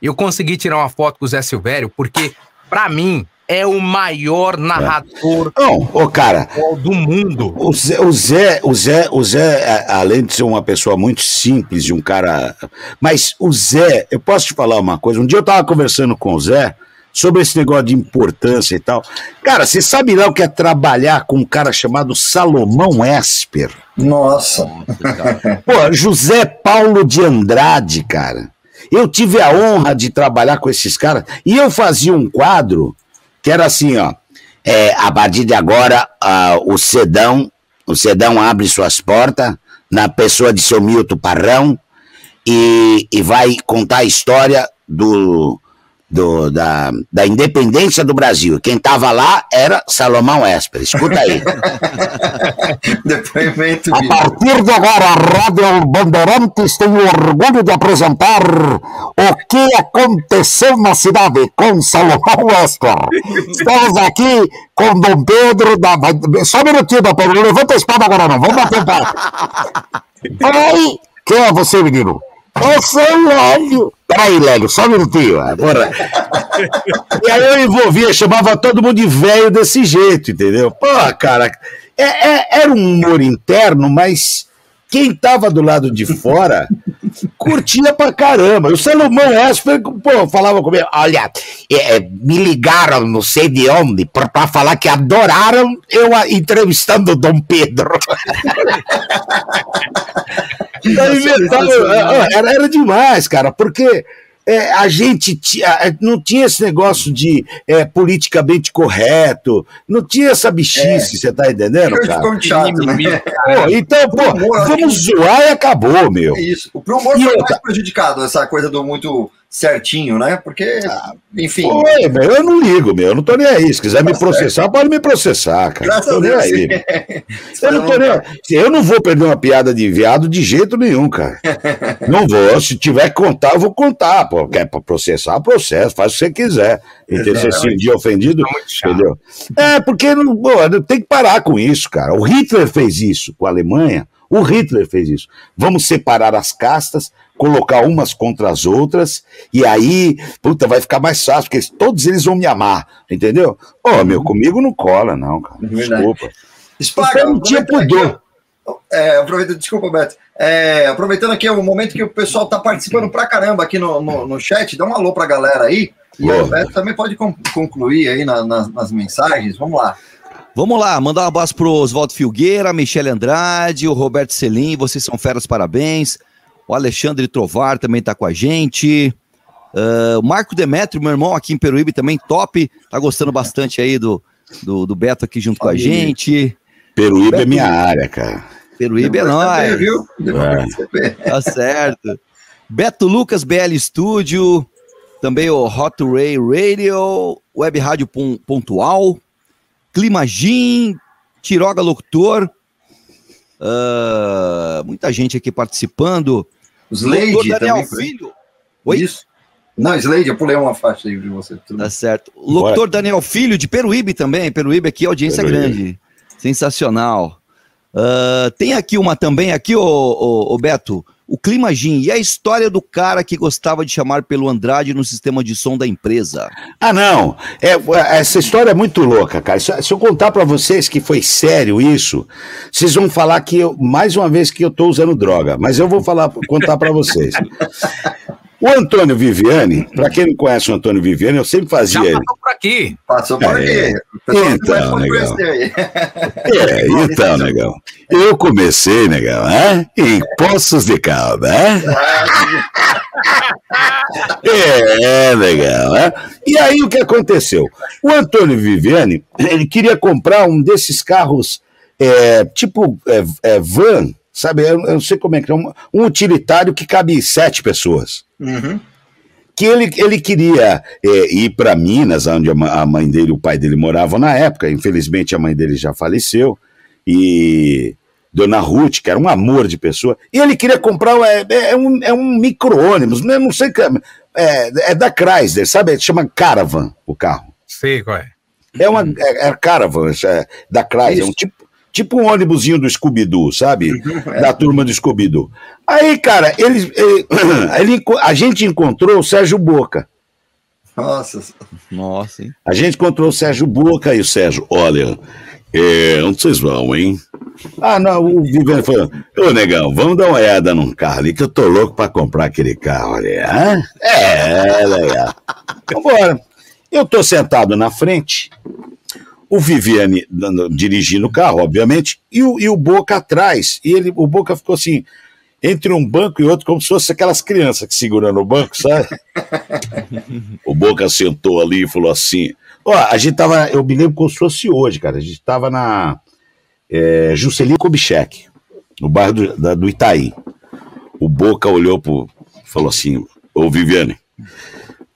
Speaker 2: Eu consegui tirar uma foto com o Zé Silvério, porque, para mim, é o maior narrador
Speaker 4: Não, ô, cara,
Speaker 2: do mundo.
Speaker 4: O Zé, o Zé, o Zé, o Zé, além de ser uma pessoa muito simples, de um cara. Mas o Zé, eu posso te falar uma coisa. Um dia eu tava conversando com o Zé sobre esse negócio de importância e tal. Cara, você sabe lá o que é trabalhar com um cara chamado Salomão Esper?
Speaker 1: Nossa.
Speaker 4: Pô, José Paulo de Andrade, cara. Eu tive a honra de trabalhar com esses caras e eu fazia um quadro que era assim, ó. É, a partir de agora, uh, o Sedão, o Sedão abre suas portas na pessoa de seu Milton Parrão e, e vai contar a história do, do, da, da independência do Brasil. Quem estava lá era Salomão Esper. Escuta aí.
Speaker 1: Depoimento.
Speaker 4: A partir de agora, a Rádio Bandeirantes tem o orgulho de apresentar o que aconteceu na cidade com Salomão Esper. Estamos aqui com Dom Pedro. Da... Só um minutinho, Dom Pedro. Levanta a espada agora, não. Vamos bater papo. Oi! Quem é você, menino? Eu sou o Lélio. Peraí, Lélio, só um minutinho. Agora. e aí eu envolvia, chamava todo mundo de velho desse jeito, entendeu? Pô, cara, é, é, era um humor interno, mas quem tava do lado de fora curtia pra caramba. O Salomão Esper, pô, falava comigo, olha, é, é, me ligaram não sei de onde pra, pra falar que adoraram eu entrevistando o Dom Pedro. era, era demais, cara, porque é, a gente é, não tinha esse negócio de é, politicamente correto, não tinha essa bichice, é. você tá entendendo, cara? Chato, né? pô, então, pô, vamos zoar e acabou, meu. É
Speaker 1: isso. O humor foi mais prejudicado, essa coisa do muito certinho, né? Porque, ah, enfim. Pô,
Speaker 4: eu não ligo, meu. Eu não tô nem aí. Se quiser tá me processar, certo. pode me processar, cara. Graças tô nem aí. eu, não tô nem... eu não vou perder uma piada de viado de jeito nenhum, cara. não vou. Se tiver que contar, eu vou contar. Pô. Quer processar, processo, faz o que você quiser. Entendeu? Você se sentir ofendido, tá entendeu? É, porque não, pô, tem que parar com isso, cara. O Hitler fez isso com a Alemanha. O Hitler fez isso. Vamos separar as castas, colocar umas contra as outras, e aí, puta, vai ficar mais fácil, porque todos eles vão me amar, entendeu? Ô, oh, meu, comigo não cola, não, cara. É Desculpa.
Speaker 1: Espaga, não tinha pudor. É, aproveita, desculpa, Beto. É, aproveitando aqui o momento que o pessoal tá participando pra caramba aqui no, no, no chat, dá um alô pra galera aí. E o Beto também pode concluir aí na, na, nas mensagens. Vamos lá.
Speaker 3: Vamos lá, mandar um abraço pro Oswaldo Filgueira, Michele Andrade, o Roberto Selim, vocês são feras, parabéns. O Alexandre Trovar também está com a gente. Uh, o Marco Demetrio, meu irmão aqui em Peruíbe também, top. Tá gostando bastante aí do, do, do Beto aqui junto com a gente.
Speaker 4: Peruíbe Beto, é minha área, cara.
Speaker 3: Peruíbe é nóis. Viu? É. Tá certo. Beto Lucas, BL Studio. Também o Hot Ray Radio, Web Rádio Pontual, Climagin, Tiroga Locutor. Uh, muita gente aqui participando.
Speaker 1: Slade Daniel Filho. Oi? Isso. Não, Slade, eu pulei uma faixa aí de você.
Speaker 3: Tudo. Tá certo. Locutor Daniel Filho, de Peruíbe também. Peruíbe aqui, audiência Peruíbe. grande. Sensacional. Uh, tem aqui uma também, aqui, o, o, o, Beto, o Climagin e a história do cara que gostava de chamar pelo Andrade no sistema de som da empresa.
Speaker 4: Ah, não. É, essa história é muito louca, cara. Se eu contar para vocês que foi sério isso, vocês vão falar que eu, mais uma vez que eu tô usando droga, mas eu vou falar, contar para vocês. O Antônio Viviani, para quem não conhece o Antônio Viviani, eu sempre fazia Já
Speaker 2: passou por aqui.
Speaker 1: Passou por
Speaker 4: é, aqui. Então, negão. É, então, negão. Eu comecei, negão, né? em Poços de Calda, né? É, legal, né? E aí o que aconteceu? O Antônio Viviani, ele queria comprar um desses carros, é, tipo é, é, van, sabe? Eu, eu, não sei como é que é, um, um utilitário que cabe sete pessoas. Uhum. Que ele, ele queria é, ir para Minas, onde a mãe dele e o pai dele moravam na época. Infelizmente, a mãe dele já faleceu. E Dona Ruth, que era um amor de pessoa, e ele queria comprar é, é um, é um micro-ônibus, né? não sei que. É, é da Chrysler, sabe? Chama Caravan o carro.
Speaker 2: Sei qual é.
Speaker 4: É uma é, é Caravan, é, da Chrysler, é um tipo, tipo um ônibusinho do Scooby-Doo, sabe? Da turma do Scooby-Doo. Aí, cara, ele, ele, ele, a gente encontrou o Sérgio Boca.
Speaker 1: Nossa.
Speaker 3: Nossa, hein?
Speaker 4: A gente encontrou o Sérgio Boca e o Sérgio, olha, é, onde vocês vão, hein? Ah, não, o Viviane falou, ô negão, vamos dar uma olhada num carro ali que eu tô louco pra comprar aquele carro ali, hã? É, legal. Vambora. Eu tô sentado na frente, o Viviane dirigindo o carro, obviamente, e o, e o Boca atrás. E ele, o Boca ficou assim, entre um banco e outro, como se fosse aquelas crianças que seguram no banco, sabe? o Boca sentou ali e falou assim. Ó, a gente tava, eu me lembro como se fosse hoje, cara. A gente tava na é, Juscelino Kubitschek, no bairro do, da, do Itaí. O Boca olhou pro. falou assim: Ô Viviane,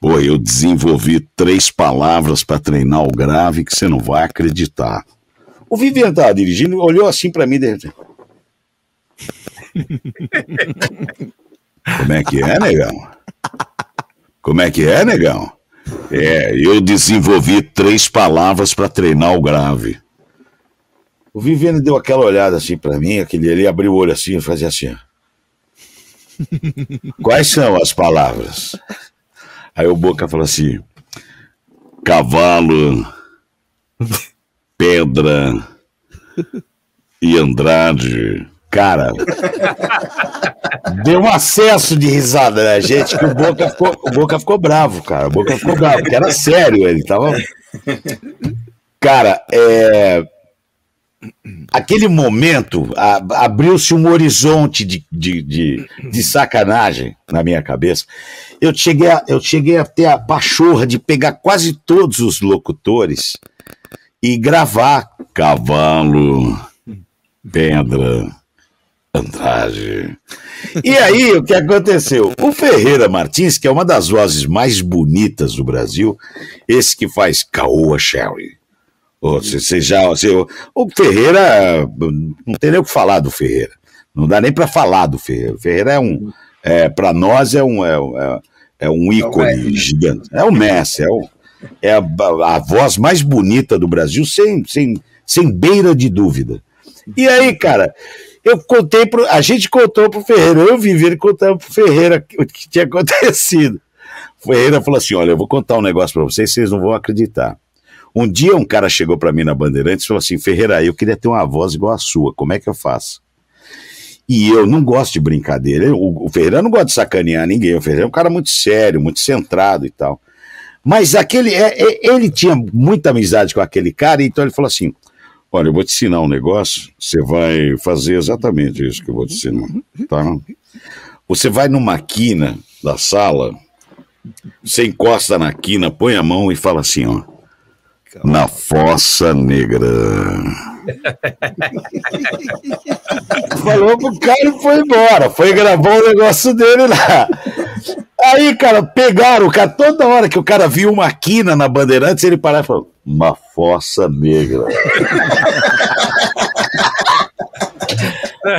Speaker 4: Pô, eu desenvolvi três palavras para treinar o grave que você não vai acreditar. O Vivian estava dirigindo, olhou assim para mim Como é que é, negão? Como é que é, negão? É, eu desenvolvi três palavras para treinar o grave. O Viviane deu aquela olhada assim para mim, aquele ele abriu o olho assim e fazia assim. Quais são as palavras? Aí o Boca falou assim: cavalo, pedra e Andrade. Cara, deu um acesso de risada na né, gente que o Boca ficou, o Boca ficou bravo, cara. O Boca ficou bravo, porque era sério, ele tava. Cara, é aquele momento abriu-se um horizonte de, de, de, de, sacanagem na minha cabeça. Eu cheguei, a, eu cheguei a ter a pachorra de pegar quase todos os locutores e gravar cavalo, pedra, Andrade. E aí, o que aconteceu? O Ferreira Martins, que é uma das vozes mais bonitas do Brasil, esse que faz Caoa Sherry, você, já, você, o Ferreira, não tem nem o que falar do Ferreira. Não dá nem para falar do Ferreira. O Ferreira é um, é, para nós é um, é, é, é um ícone é gigante. É o Messi, é, o, é a, a, voz mais bonita do Brasil, sem, sem, sem beira de dúvida. E aí, cara, eu contei pro, a gente contou pro Ferreira, eu vivi ele contando pro Ferreira o que tinha acontecido. O Ferreira falou assim: olha, eu vou contar um negócio para vocês, vocês não vão acreditar. Um dia um cara chegou para mim na Bandeirantes e falou assim: Ferreira, eu queria ter uma voz igual a sua, como é que eu faço? E eu não gosto de brincadeira. O, o Ferreira não gosta de sacanear ninguém. O Ferreira é um cara muito sério, muito centrado e tal. Mas aquele, é, é, ele tinha muita amizade com aquele cara, então ele falou assim: Olha, eu vou te ensinar um negócio, você vai fazer exatamente isso que eu vou te ensinar. Tá? Você vai numa quina da sala, você encosta na quina, põe a mão e fala assim: ó na Fossa Negra. Falou pro cara e foi embora. Foi gravar o negócio dele lá. Aí, cara, pegaram o cara. Toda hora que o cara viu uma quina na Bandeirantes, ele parava e falou: Uma Fossa Negra.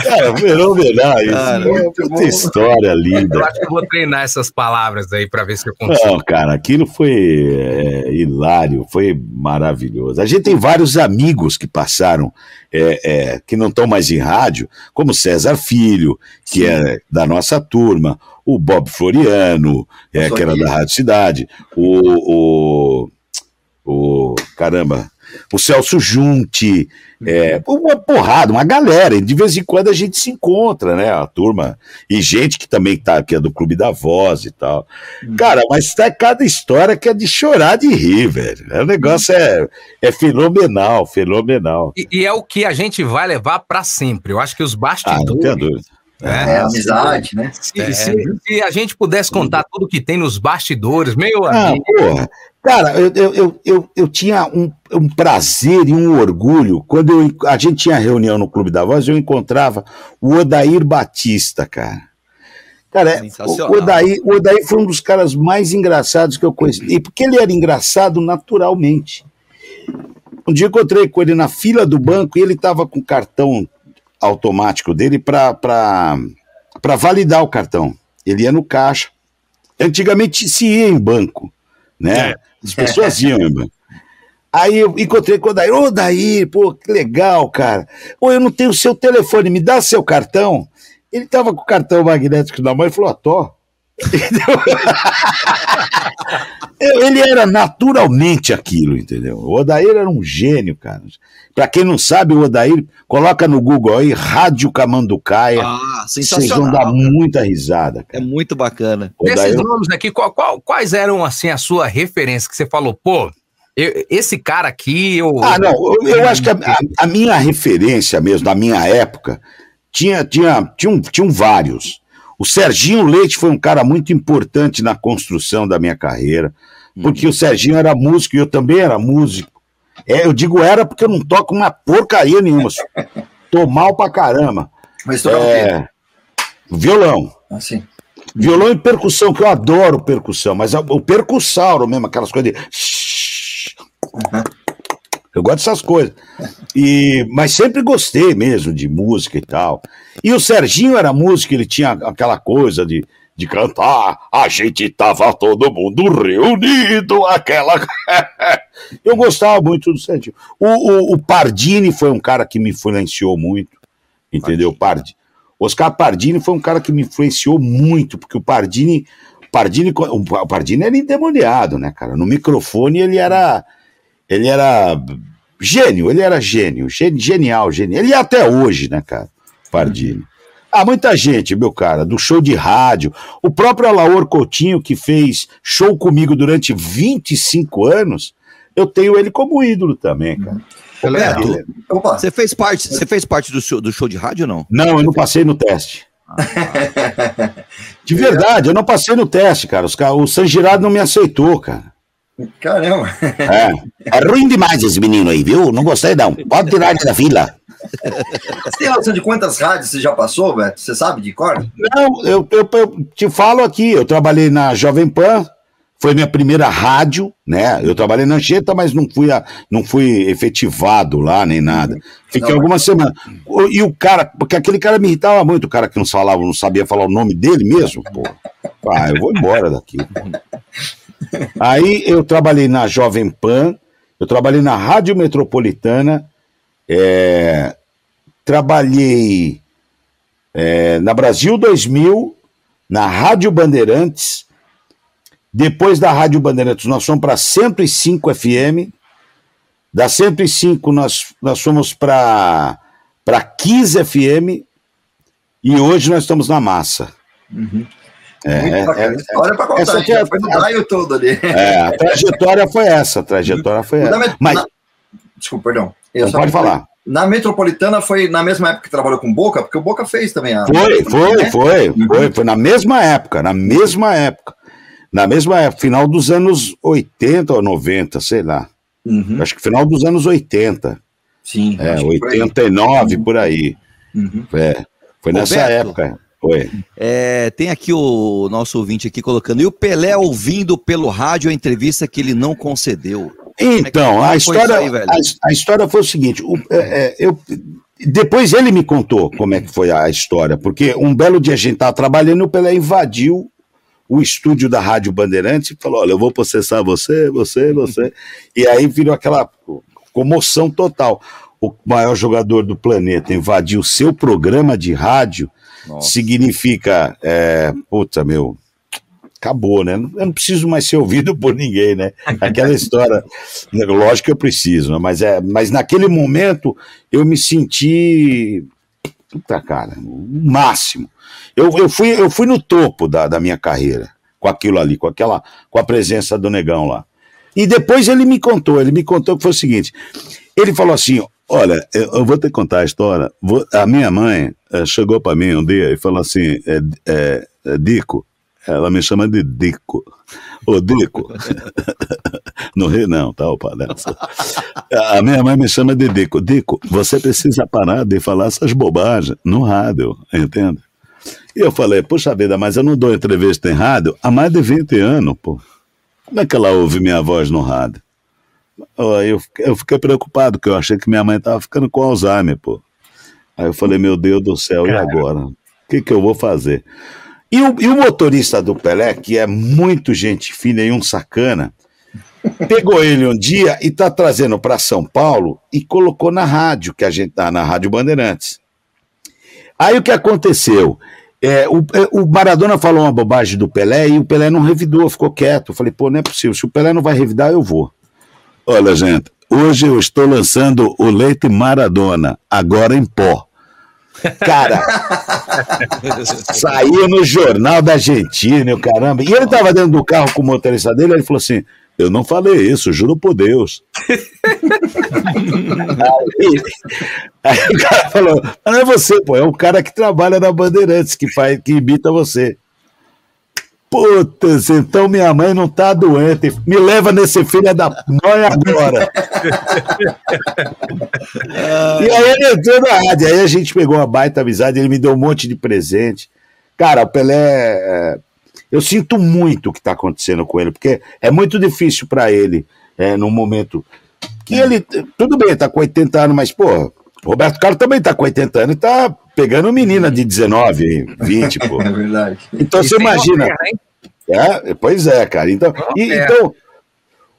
Speaker 4: Cara, fenomenal isso. Cara, muita história linda.
Speaker 2: Eu acho que eu vou treinar essas palavras aí para ver se eu consigo.
Speaker 4: Não, cara, aquilo foi é, hilário, foi maravilhoso. A gente tem vários amigos que passaram, é, é, que não estão mais em rádio, como César Filho, que Sim. é da nossa turma, o Bob Floriano, é, que era da Rádio Cidade, o, o, o caramba, o Celso Junte, é, uma porrada, uma galera. De vez em quando a gente se encontra, né? A turma. E gente que também tá, que é do Clube da Voz e tal. Uhum. Cara, mas tá cada história que é de chorar de rir, velho. O negócio é, é fenomenal, fenomenal.
Speaker 2: E, e é o que a gente vai levar para sempre. Eu acho que os bastidores. Ah, não tenho dúvida.
Speaker 1: É, é, amizade, né?
Speaker 2: Se, é. se, se, a gente pudesse contar tudo que tem nos bastidores, meio ah, amigo.
Speaker 4: Porra. Cara, eu, eu, eu, eu, tinha um, um prazer e um orgulho. Quando eu, a gente tinha reunião no Clube da Voz, eu encontrava o Odair Batista, cara. Cara, é, o, Odair, o Odair foi um dos caras mais engraçados que eu conheci. E porque ele era engraçado naturalmente. Um dia eu encontrei com ele na fila do banco e ele estava com o cartão automático dele para validar o cartão. Ele ia no caixa. Antigamente se ia em banco, né? É. As pessoas iam, irmão. Aí eu encontrei com o Daí, ô Daí, pô, que legal, cara. Ô, eu não tenho seu telefone, me dá seu cartão. Ele tava com o cartão magnético na mão e falou, ó. Ele era naturalmente aquilo, entendeu? O Odair era um gênio, cara. Pra quem não sabe, o Odair, coloca no Google aí, Rádio Camanducaia. Ah, Vocês vão dar muita risada,
Speaker 3: cara. É muito bacana.
Speaker 2: Desses nomes aqui, qual, qual, quais eram, assim, a sua referência que você falou, pô, eu, esse cara aqui, eu...
Speaker 4: Ah, não, eu, eu acho que a, a, a, minha referência mesmo, da minha época, tinha, tinha, tinha, tinham vários. O Serginho Leite foi um cara muito importante na construção da minha carreira, porque uhum. o Serginho era músico e eu também era músico. É, eu digo era porque eu não toco uma porcaria nenhuma. Tô mal pra caramba.
Speaker 1: Mas tu é,
Speaker 4: Violão. Assim. Violão e percussão, que eu adoro percussão, mas o percussauro mesmo, aquelas coisas de. Uhum. Eu gosto dessas coisas. E, mas sempre gostei mesmo de música e tal. E o Serginho era músico, ele tinha aquela coisa de, de cantar. A gente tava todo mundo reunido, aquela. Eu gostava muito do Serginho. O, o, o, Pardini foi um cara que me influenciou muito, entendeu? Pardini. Oscar Pardini foi um cara que me influenciou muito, porque o Pardini. Pardini, o Pardini era endemoniado, né, cara? No microfone ele era ele era gênio, ele era gênio, genial, genial. Ele é até hoje, né, cara? Pardini. Ah, muita gente, meu cara, do show de rádio. O próprio Alaor Coutinho, que fez show comigo durante 25 anos, eu tenho ele como ídolo também, cara.
Speaker 3: Roberto, você fez parte, você fez parte do show, do show de rádio ou não?
Speaker 4: Não, eu não passei no teste. De verdade, eu não passei no teste, cara. o San Girardo não me aceitou, cara.
Speaker 1: Caramba.
Speaker 4: É, é ruim demais esse menino aí, viu? Não gostei, não. Pode tirar ele da fila.
Speaker 1: Você tem noção de quantas rádios você já passou, Beto? Você sabe de cor?
Speaker 4: Não, eu, eu, eu, te falo aqui. Eu trabalhei na Jovem Pan, foi minha primeira rádio, né? Eu trabalhei na Anchieta, mas não fui, a, não fui efetivado lá, nem nada. Fiquei não, algumas semanas. E o cara, porque aquele cara me irritava muito, o cara que não falava, não sabia falar o nome dele mesmo, pô. Ah, eu vou embora daqui. Aí eu trabalhei na Jovem Pan, eu trabalhei na Rádio Metropolitana, é, trabalhei é, na Brasil 2000, na Rádio Bandeirantes. Depois da Rádio Bandeirantes, nós fomos para 105 FM. Da 105, nós, nós fomos para 15 FM. E hoje nós estamos na massa. Uhum.
Speaker 1: É, é, é, história para contar, essa já foi no raio todo ali.
Speaker 4: É, a trajetória foi essa, a trajetória foi essa. Mas,
Speaker 1: na... Desculpa, perdão.
Speaker 4: Eu pode falar.
Speaker 1: Na Metropolitana foi na mesma época que trabalhou com Boca, porque o Boca fez também a.
Speaker 4: Foi, foi, né? foi, uhum. foi, foi na mesma época, na mesma época. Na mesma época, final dos anos 80 ou 90, sei lá. Uhum. Acho que final dos anos 80.
Speaker 1: Sim.
Speaker 4: É, 89 por aí. Uhum. É, foi nessa Roberto, época. Oi.
Speaker 3: É, tem aqui o nosso ouvinte aqui colocando. E o Pelé ouvindo pelo rádio a entrevista que ele não concedeu.
Speaker 4: Então, é a, história, aí, a, a, história foi o seguinte: o, é, é, eu, depois ele me contou como é que foi a história, porque um belo dia a gente estava trabalhando e o Pelé invadiu o estúdio da Rádio Bandeirantes e falou: Olha, eu vou processar você, você, você. e aí virou aquela comoção total. O maior jogador do planeta invadir o seu programa de rádio Nossa. significa, é, puta, meu, acabou, né? Eu não preciso mais ser ouvido por ninguém, né? Aquela história, lógico que eu preciso, né? mas, é, mas naquele momento eu me senti, puta cara, o máximo. Eu, eu, fui, eu fui no topo da, da minha carreira com aquilo ali, com aquela, com a presença do negão lá. E depois ele me contou, ele me contou que foi o seguinte, ele falou assim, olha, eu, vou te contar a história, a minha mãe é, chegou para mim um dia e falou assim, é, é, Dico, ela me chama de Dico. Ô, Dico. No Rio, não, tá, o palhaço. A minha mãe me chama de Dico. Dico, você precisa parar de falar essas bobagens no rádio, entende? E eu falei, puxa vida, mas eu não dou entrevista em rádio há mais de 20 anos, pô. Como é que ela ouve minha voz no rádio? Eu, eu fiquei preocupado, porque eu achei que minha mãe tava ficando com Alzheimer, pô. Aí eu falei, meu Deus do céu, e agora? O que, que eu vou fazer? E o, e o motorista do Pelé, que é muito gente fina e um sacana, pegou ele um dia e tá trazendo para São Paulo e colocou na rádio, que a gente tá na Rádio Bandeirantes. Aí o que aconteceu? É, o, é, o, Maradona falou uma bobagem do Pelé e o Pelé não revidou, ficou quieto. Eu falei, pô, não é possível. Se o Pelé não vai revidar, eu vou. Olha, gente, hoje eu estou lançando o leite Maradona, agora em pó. Cara, saiu no jornal da Argentina, o caramba. E ele tava dentro do carro com o motorista dele, ele falou assim: Eu não falei isso, juro por Deus. aí, aí, o cara falou: Não é você, pô, é o cara que trabalha na Bandeirantes, que, faz, que imita você. Putz, então minha mãe não tá doente. Me leva nesse filho da mãe agora. e aí ele entrou na rádio. Aí a gente pegou uma baita amizade. Ele me deu um monte de presente. Cara, o Pelé. É, eu sinto muito o que está acontecendo com ele, porque é muito difícil para ele, é, num momento que ele. Tudo bem, tá com 80 anos, mas, pô, Roberto Carlos também tá com 80 anos e tá pegando menina de 19, 20, pô. É verdade. Então e você imagina. é, pois é, cara. Então, e, então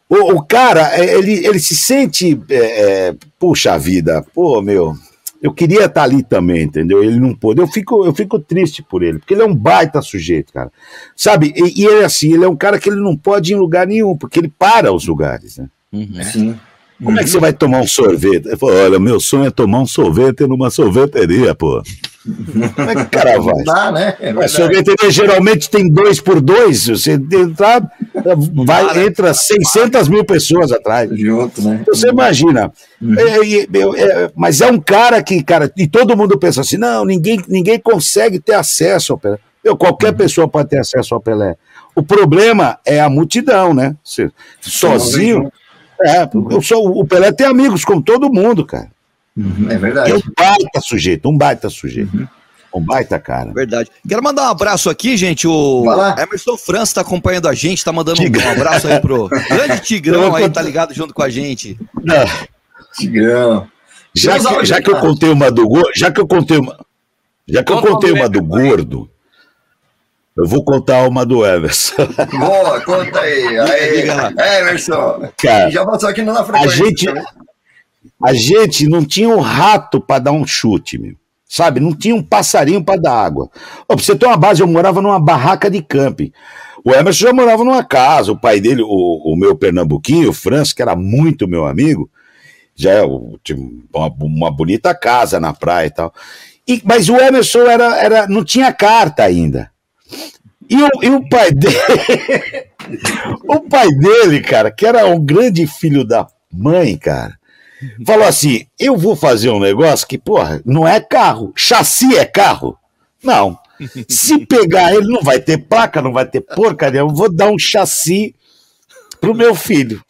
Speaker 4: o, o, cara, é, ele, ele se sente, é, é, puxa vida, pô, meu, eu queria estar tá ali também, entendeu? Ele não pôde. Eu fico, eu fico triste por ele, porque ele é um baita sujeito, cara. Sabe? E, e ele, assim, ele é um cara que ele não pode ir em lugar nenhum, porque ele para os lugares, né? Uhum. Sim. Como é que você vai tomar um sorvete? Olha, meu sonho é tomar um sorvete numa sorveteria, pô. Como é que o cara vai? Dá, né? É a sorveteria geralmente tem dois por dois. Você entrar, vai, entra 600 mil pessoas atrás. Junto, né? Então, você imagina. Uhum. É, é, é, mas é um cara que, cara, e todo mundo pensa assim: não, ninguém, ninguém consegue ter acesso ao Pelé. Eu, qualquer uhum. pessoa pode ter acesso ao Pelé. O problema é a multidão, né? Você, sozinho. É, eu sou, o Pelé tem amigos com todo mundo, cara.
Speaker 1: Uhum, é verdade.
Speaker 4: É um baita sujeito, um baita sujeito. Uhum. Um baita cara.
Speaker 3: Verdade. Quero mandar um abraço aqui, gente. O Emerson França está acompanhando a gente, tá mandando Tigrão. um abraço aí pro grande Tigrão aí, tá ligado junto com a gente.
Speaker 4: Tigrão. Já que, já que eu contei uma do gordo, já que eu contei uma, já que eu contei uma do gordo, eu vou contar uma do Everson.
Speaker 1: Boa, conta aí. aí Everson.
Speaker 4: Cara, já passou aqui na frente. A gente, a gente não tinha um rato para dar um chute, meu. Sabe? Não tinha um passarinho para dar água. Ó, pra você ter uma base, eu morava numa barraca de camping. O Emerson já morava numa casa, o pai dele, o, o meu pernambuquinho, o Franz, que era muito meu amigo, já é tinha uma, uma bonita casa na praia e tal. E, mas o Emerson era, era, não tinha carta ainda. E o, e o pai dele. o pai dele, cara, que era um grande filho da mãe, cara, falou assim: eu vou fazer um negócio que, porra, não é carro. Chassi é carro? Não. Se pegar ele, não vai ter placa, não vai ter porcaria. Eu vou dar um chassi pro meu filho.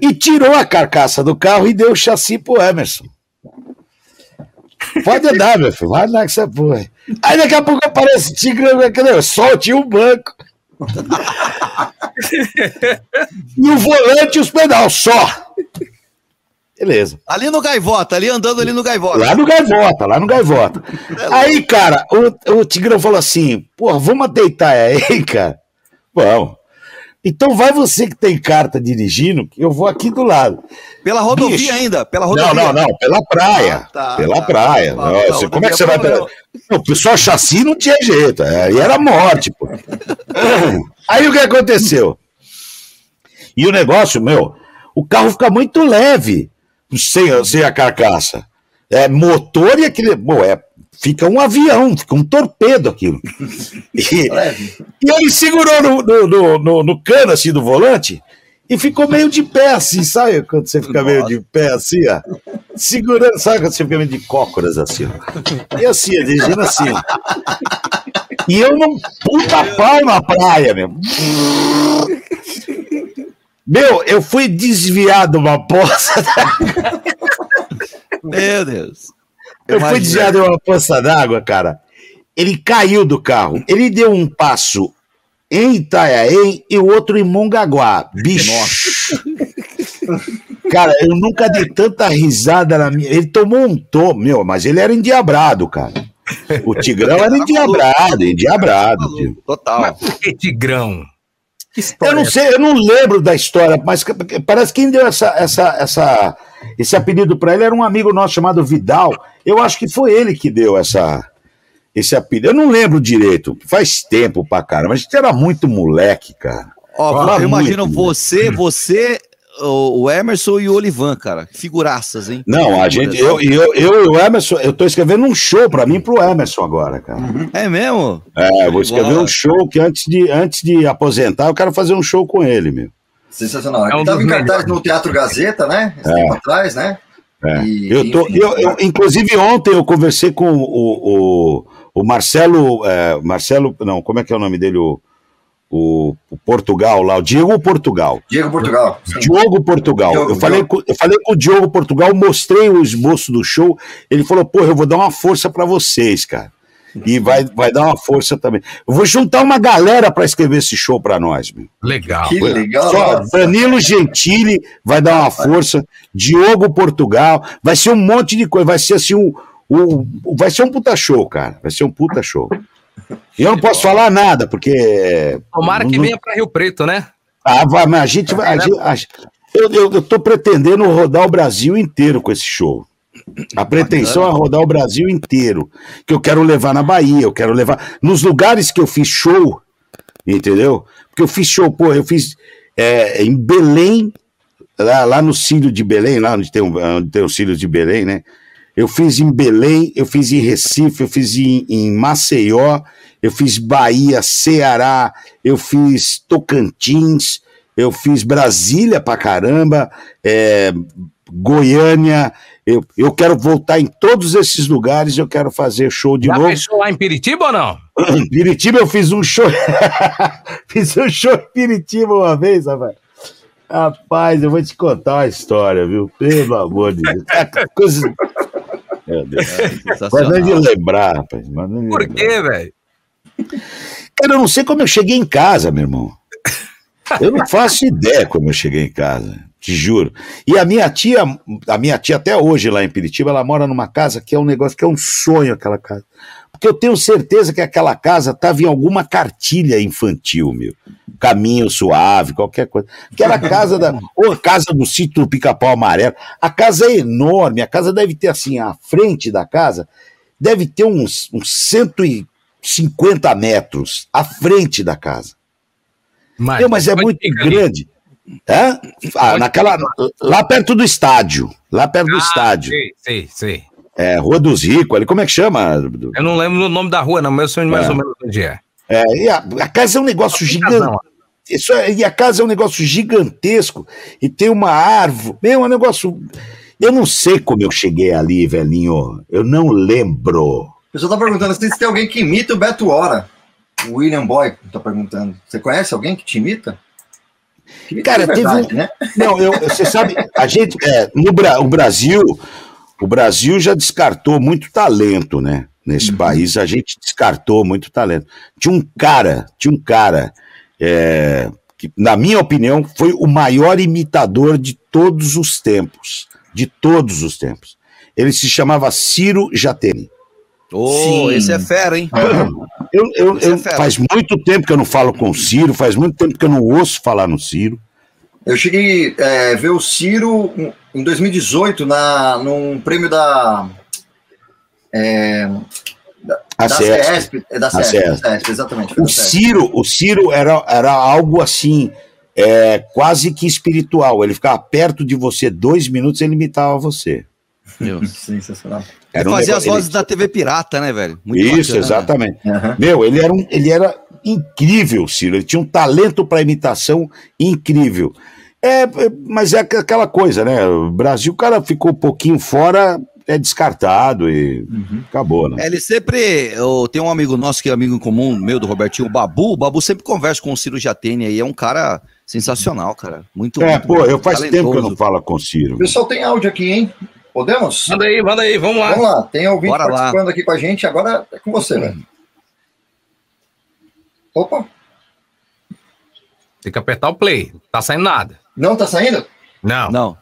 Speaker 4: E tirou a carcaça do carro e deu o chassi pro Emerson. Pode dar, meu filho. Vai lá que você foi. Aí daqui a pouco aparece tigre, só tinha um banco. e o volante e os pedais, só.
Speaker 3: Beleza. Ali no Gaivota, ali andando ali no Gaivota.
Speaker 4: Lá no Gaivota, lá no Gaivota. Aí, cara, o, o Tigrão falou assim: pô, vamos deitar aí, cara. Vamos. Então vai você que tem carta dirigindo, que eu vou aqui do lado.
Speaker 3: Pela rodovia Bicho. ainda, pela rodovia.
Speaker 4: Não, não, não, pela praia. Ah, tá, pela tá, praia. Tá, Nossa, como é que você vai pela... Não, pessoal chassi não tinha jeito, aí era morte, pô. aí o que aconteceu? E o negócio, meu, o carro fica muito leve sem, sem a carcaça. É motor e aquele. Bom, é, fica um avião, fica um torpedo aquilo. E, e ele segurou no, no, no, no, cano assim do volante e ficou meio de pé assim, sabe? Quando você fica meio de pé assim, ó. Segurando, sabe quando você fica meio de cócoras assim, ó. E assim, dirigindo assim, ó. E eu não puta pau na praia, mesmo. Meu, eu fui desviado uma poça.
Speaker 3: Meu Deus.
Speaker 4: Eu fui desviado uma poça d'água, cara. Ele caiu do carro. Ele deu um passo em Itanhaém e o outro em Mongaguá. Bicho. cara, eu nunca dei tanta risada na minha. Ele tomou um tom, meu, mas ele era endiabrado, cara. O Tigrão era endiabrado, endiabrado.
Speaker 2: Total. Mas por que Tigrão?
Speaker 4: Eu não sei, eu não lembro da história, mas parece que quem deu essa, essa, essa, esse apelido para ele era um amigo nosso chamado Vidal. Eu acho que foi ele que deu essa, esse apelido. Eu não lembro direito, faz tempo pra cara, mas a gente era muito moleque, cara.
Speaker 3: Ó, eu imagino você, você o Emerson e o Olivan, cara. Figuraças, hein?
Speaker 4: Não, a gente, eu, eu, eu e o Emerson, eu tô escrevendo um show pra mim pro Emerson agora, cara.
Speaker 3: É mesmo?
Speaker 4: É, vou escrever Boa. um show que antes de, antes de aposentar, eu quero fazer um show com ele, meu.
Speaker 1: Sensacional. É um tava em cartaz no Teatro Gazeta, né? Esse é. tempo atrás, né?
Speaker 4: É. E, eu tô, enfim, eu, eu, inclusive ontem eu conversei com o, o, o Marcelo, é, Marcelo, não, como é que é o nome dele? O, o, o, Portugal lá, o Diego Portugal.
Speaker 1: Diego Portugal.
Speaker 4: Sim. Diogo Portugal. Diogo, eu, falei com, eu falei com o Diogo Portugal, mostrei o esboço do show. Ele falou: pô, eu vou dar uma força para vocês, cara. E vai, vai dar uma força também. Eu vou juntar uma galera para escrever esse show para nós, meu.
Speaker 2: Legal.
Speaker 4: Que legal. Só Danilo Gentili vai dar uma força, Diogo Portugal, vai ser um monte de coisa, vai ser assim um, um vai ser um puta show, cara. Vai ser um puta show. Eu não posso falar nada, porque.
Speaker 2: Tomara que venha para Rio Preto, né?
Speaker 4: Ah, mas a gente vai. A gente, a, eu, tô pretendendo rodar o Brasil inteiro com esse show. A pretensão é rodar o Brasil inteiro. Que eu quero levar na Bahia, eu quero levar. Nos lugares que eu fiz show, entendeu? Porque eu fiz show, pô, eu fiz é, em Belém, lá, lá no Cílio de Belém, lá onde tem, onde tem o Cílio de Belém, né? Eu fiz em Belém, eu fiz em Recife, eu fiz em, em Maceió, eu fiz Bahia, Ceará, eu fiz Tocantins, eu fiz Brasília pra caramba, é, Goiânia. Eu, eu quero voltar em todos esses lugares, eu quero fazer show de Já novo. Já fez
Speaker 2: show lá em Piritiba ou não?
Speaker 4: Em Piritiba eu fiz um show. fiz um show em Piritiba uma vez, rapaz. Rapaz, eu vou te contar uma história, viu? Pelo amor de Deus. É coisa meu Deus. É, mas nem de lembrar, rapaz. Mas nem
Speaker 2: Por quê, velho?
Speaker 4: Cara, eu não sei como eu cheguei em casa, meu irmão. Eu não faço ideia como eu cheguei em casa, te juro. E a minha tia, a minha tia até hoje lá em Piritiba, ela mora numa casa que é um negócio que é um sonho aquela casa. Porque eu tenho certeza que aquela casa estava em alguma cartilha infantil, meu. Caminho suave, qualquer coisa. Que era a casa da. Ou a casa do sítio do pica-pau amarelo. A casa é enorme, a casa deve ter assim, a frente da casa, deve ter uns, uns 150 metros à frente da casa. Mas, Meu, mas é muito grande. É? Ah, naquela, lá perto do estádio. Lá perto ah, do estádio. Sei,
Speaker 2: sei, sei.
Speaker 4: É, Rua dos Ricos, ali, como é que chama?
Speaker 2: Eu não lembro o nome da rua, não, mas eu sei mais é. ou menos onde é.
Speaker 4: É, e a, a casa é um negócio gigante. Isso é, e a casa é um negócio gigantesco e tem uma árvore. É um negócio. Eu não sei como eu cheguei ali, velhinho. Eu não lembro. O
Speaker 1: pessoal tá perguntando se tem alguém que imita o Beto Hora. O William Boy tá perguntando. Você conhece alguém que te imita?
Speaker 4: Cara, verdade, teve um... né? Não, eu, você sabe, a gente, é, no Bra... o Brasil, o Brasil já descartou muito talento, né? Nesse uhum. país a gente descartou muito talento. Tinha um cara, tinha um cara é, que, na minha opinião, foi o maior imitador de todos os tempos. de todos os tempos. Ele se chamava Ciro Jatene.
Speaker 3: Oh, esse é fera, hein?
Speaker 4: Eu, eu, eu é faz muito tempo que eu não falo com o Ciro, faz muito tempo que eu não ouço falar no Ciro.
Speaker 1: Eu cheguei a é, ver o Ciro em 2018 na, num prêmio da. É,
Speaker 4: da, CESP.
Speaker 1: É da CESP, exatamente.
Speaker 4: O Ciro, o Ciro era, era algo assim, é, quase que espiritual. Ele ficava perto de você dois minutos e ele imitava você.
Speaker 3: Meu, sensacional. Era um fazia negócio, as vozes ele... da TV Pirata, né, velho?
Speaker 4: Muito Isso, bacana, exatamente. Né? Meu, ele era, um, ele era incrível, Ciro. Ele tinha um talento para imitação incrível. É, é, mas é aquela coisa, né? O Brasil, o cara ficou um pouquinho fora, é descartado e uhum. acabou, né?
Speaker 3: É, ele sempre. Eu, tem um amigo nosso que é amigo em comum, meu, do Robertinho, o Babu. O Babu sempre conversa com o Ciro Jatene aí. É um cara sensacional, cara. Muito
Speaker 4: É,
Speaker 3: muito
Speaker 4: pô, eu faz talentoso. tempo que eu não falo com o Ciro.
Speaker 1: O pessoal tem áudio aqui, hein? Podemos?
Speaker 2: Manda aí, manda aí, vamos lá.
Speaker 1: Vamos lá, tem alguém Bora participando lá. aqui com a gente, agora é com você, velho. Opa!
Speaker 2: Tem que apertar o play, tá saindo nada.
Speaker 1: Não tá saindo?
Speaker 2: Não.
Speaker 3: Não.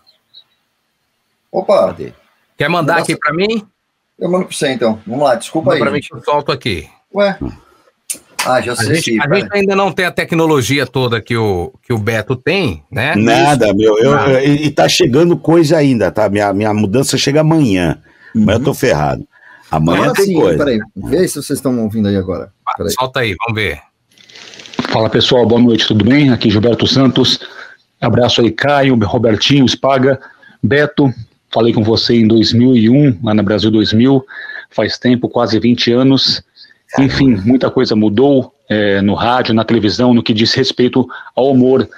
Speaker 1: Opa! Cadê?
Speaker 2: Quer mandar aqui para mim?
Speaker 1: Eu mando para você então. Vamos lá, desculpa Manda aí.
Speaker 2: Para mim que eu solto aqui.
Speaker 1: Ué? Ah, já sei.
Speaker 2: A, gente, a gente, ainda não tem a tecnologia toda que o, que o Beto tem, né?
Speaker 4: Nada, meu. Eu, eu, e tá chegando coisa ainda, tá? Minha, minha mudança chega amanhã. Uhum. Mas eu tô ferrado. Amanhã agora tem sim, coisa.
Speaker 1: Peraí, vê se vocês estão ouvindo aí agora.
Speaker 2: Peraí. Solta aí, vamos ver.
Speaker 5: Fala pessoal, boa noite, tudo bem? Aqui Gilberto Santos. Abraço aí, Caio, Robertinho, Spaga, Beto. Falei com você em 2001, lá na Brasil 2000. Faz tempo, quase 20 anos. Enfim, muita coisa mudou é, no rádio, na televisão, no que diz respeito ao humor.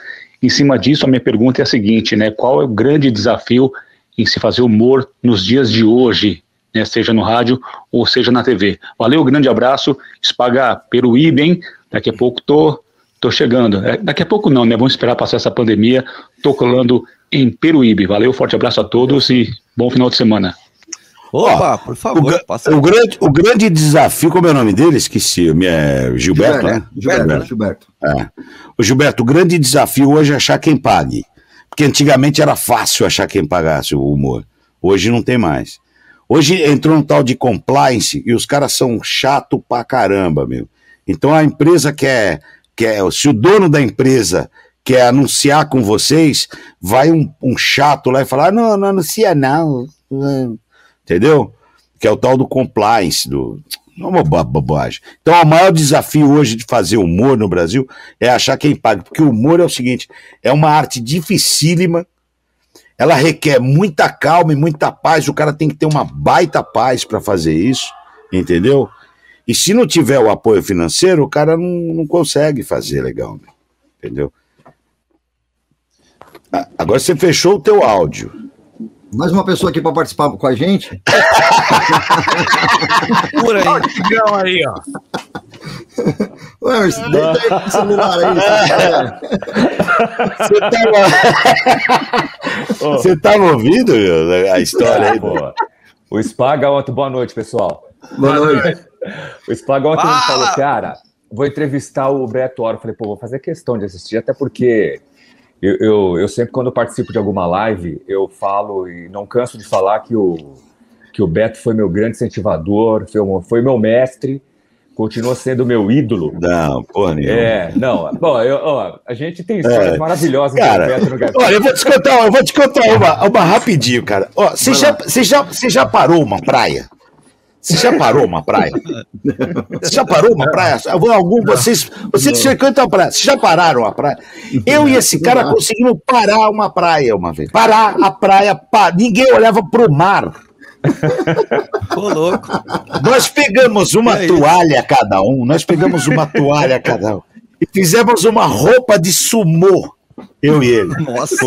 Speaker 5: Em cima disso, a minha pergunta é a seguinte, né? Qual é o grande desafio em se fazer humor nos dias de hoje, né, seja no rádio ou seja na TV? Valeu, grande abraço, Espaga Peruíbe, hein? Daqui a pouco tô, tô chegando. É, daqui a pouco não, né? Vamos esperar passar essa pandemia. Tô colando em Peruíbe. Valeu, forte abraço a todos e bom final de semana.
Speaker 4: Opa, por favor. O, o, grande, o grande desafio, como é o nome dele? Esqueci. É Gilberto, né?
Speaker 1: Gilberto, né? Gilberto.
Speaker 4: É. O Gilberto, o grande desafio hoje é achar quem pague. Porque antigamente era fácil achar quem pagasse o humor. Hoje não tem mais. Hoje entrou um tal de compliance e os caras são chato pra caramba, meu. Então a empresa quer, quer se o dono da empresa quer anunciar com vocês, vai um, um chato lá e falar, não, não anuncia não entendeu? Que é o tal do compliance, do. É uma bobagem. Então, o maior desafio hoje de fazer humor no Brasil é achar quem paga, porque o humor é o seguinte: é uma arte dificílima, ela requer muita calma e muita paz. O cara tem que ter uma baita paz para fazer isso, entendeu? E se não tiver o apoio financeiro, o cara não, não consegue fazer legal, né? entendeu? Ah, agora você fechou o teu áudio.
Speaker 1: Mais uma pessoa aqui para participar com a gente.
Speaker 2: Por aí. aí, ó.
Speaker 1: Ué, mas deita aí o celular aí.
Speaker 4: Você tava... Você tava ouvindo a história aí, pô?
Speaker 6: O Spaga boa noite, pessoal.
Speaker 1: Boa noite.
Speaker 6: O Spaga ontem me falou, cara, vou entrevistar o Beto Oro. Falei, pô, vou fazer questão de assistir, até porque eu, eu, eu, sempre, quando participo de alguma live, eu falo e não canso de falar que o, que o Beto foi meu grande incentivador, foi, foi meu mestre, continua sendo meu ídolo.
Speaker 4: Não, porra nenhuma.
Speaker 6: É, não. Bom, eu, ó, a gente tem histórias é,
Speaker 4: maravilhosas cara, do Beto no Gato. Olha, eu vou te contar, eu vou te contar uma, uma rapidinho, cara. Ó, você já, você já, você já parou uma praia? Você já parou uma praia? Você já parou uma praia? Algum, vocês vocês frequentam a praia. Vocês já pararam a praia? Eu e esse cara conseguimos parar uma praia uma vez. Parar a praia, ninguém olhava pro mar.
Speaker 3: Ô, louco.
Speaker 4: Nós pegamos uma é toalha cada um, nós pegamos uma toalha cada um e fizemos uma roupa de sumô eu e ele.
Speaker 3: Nossa.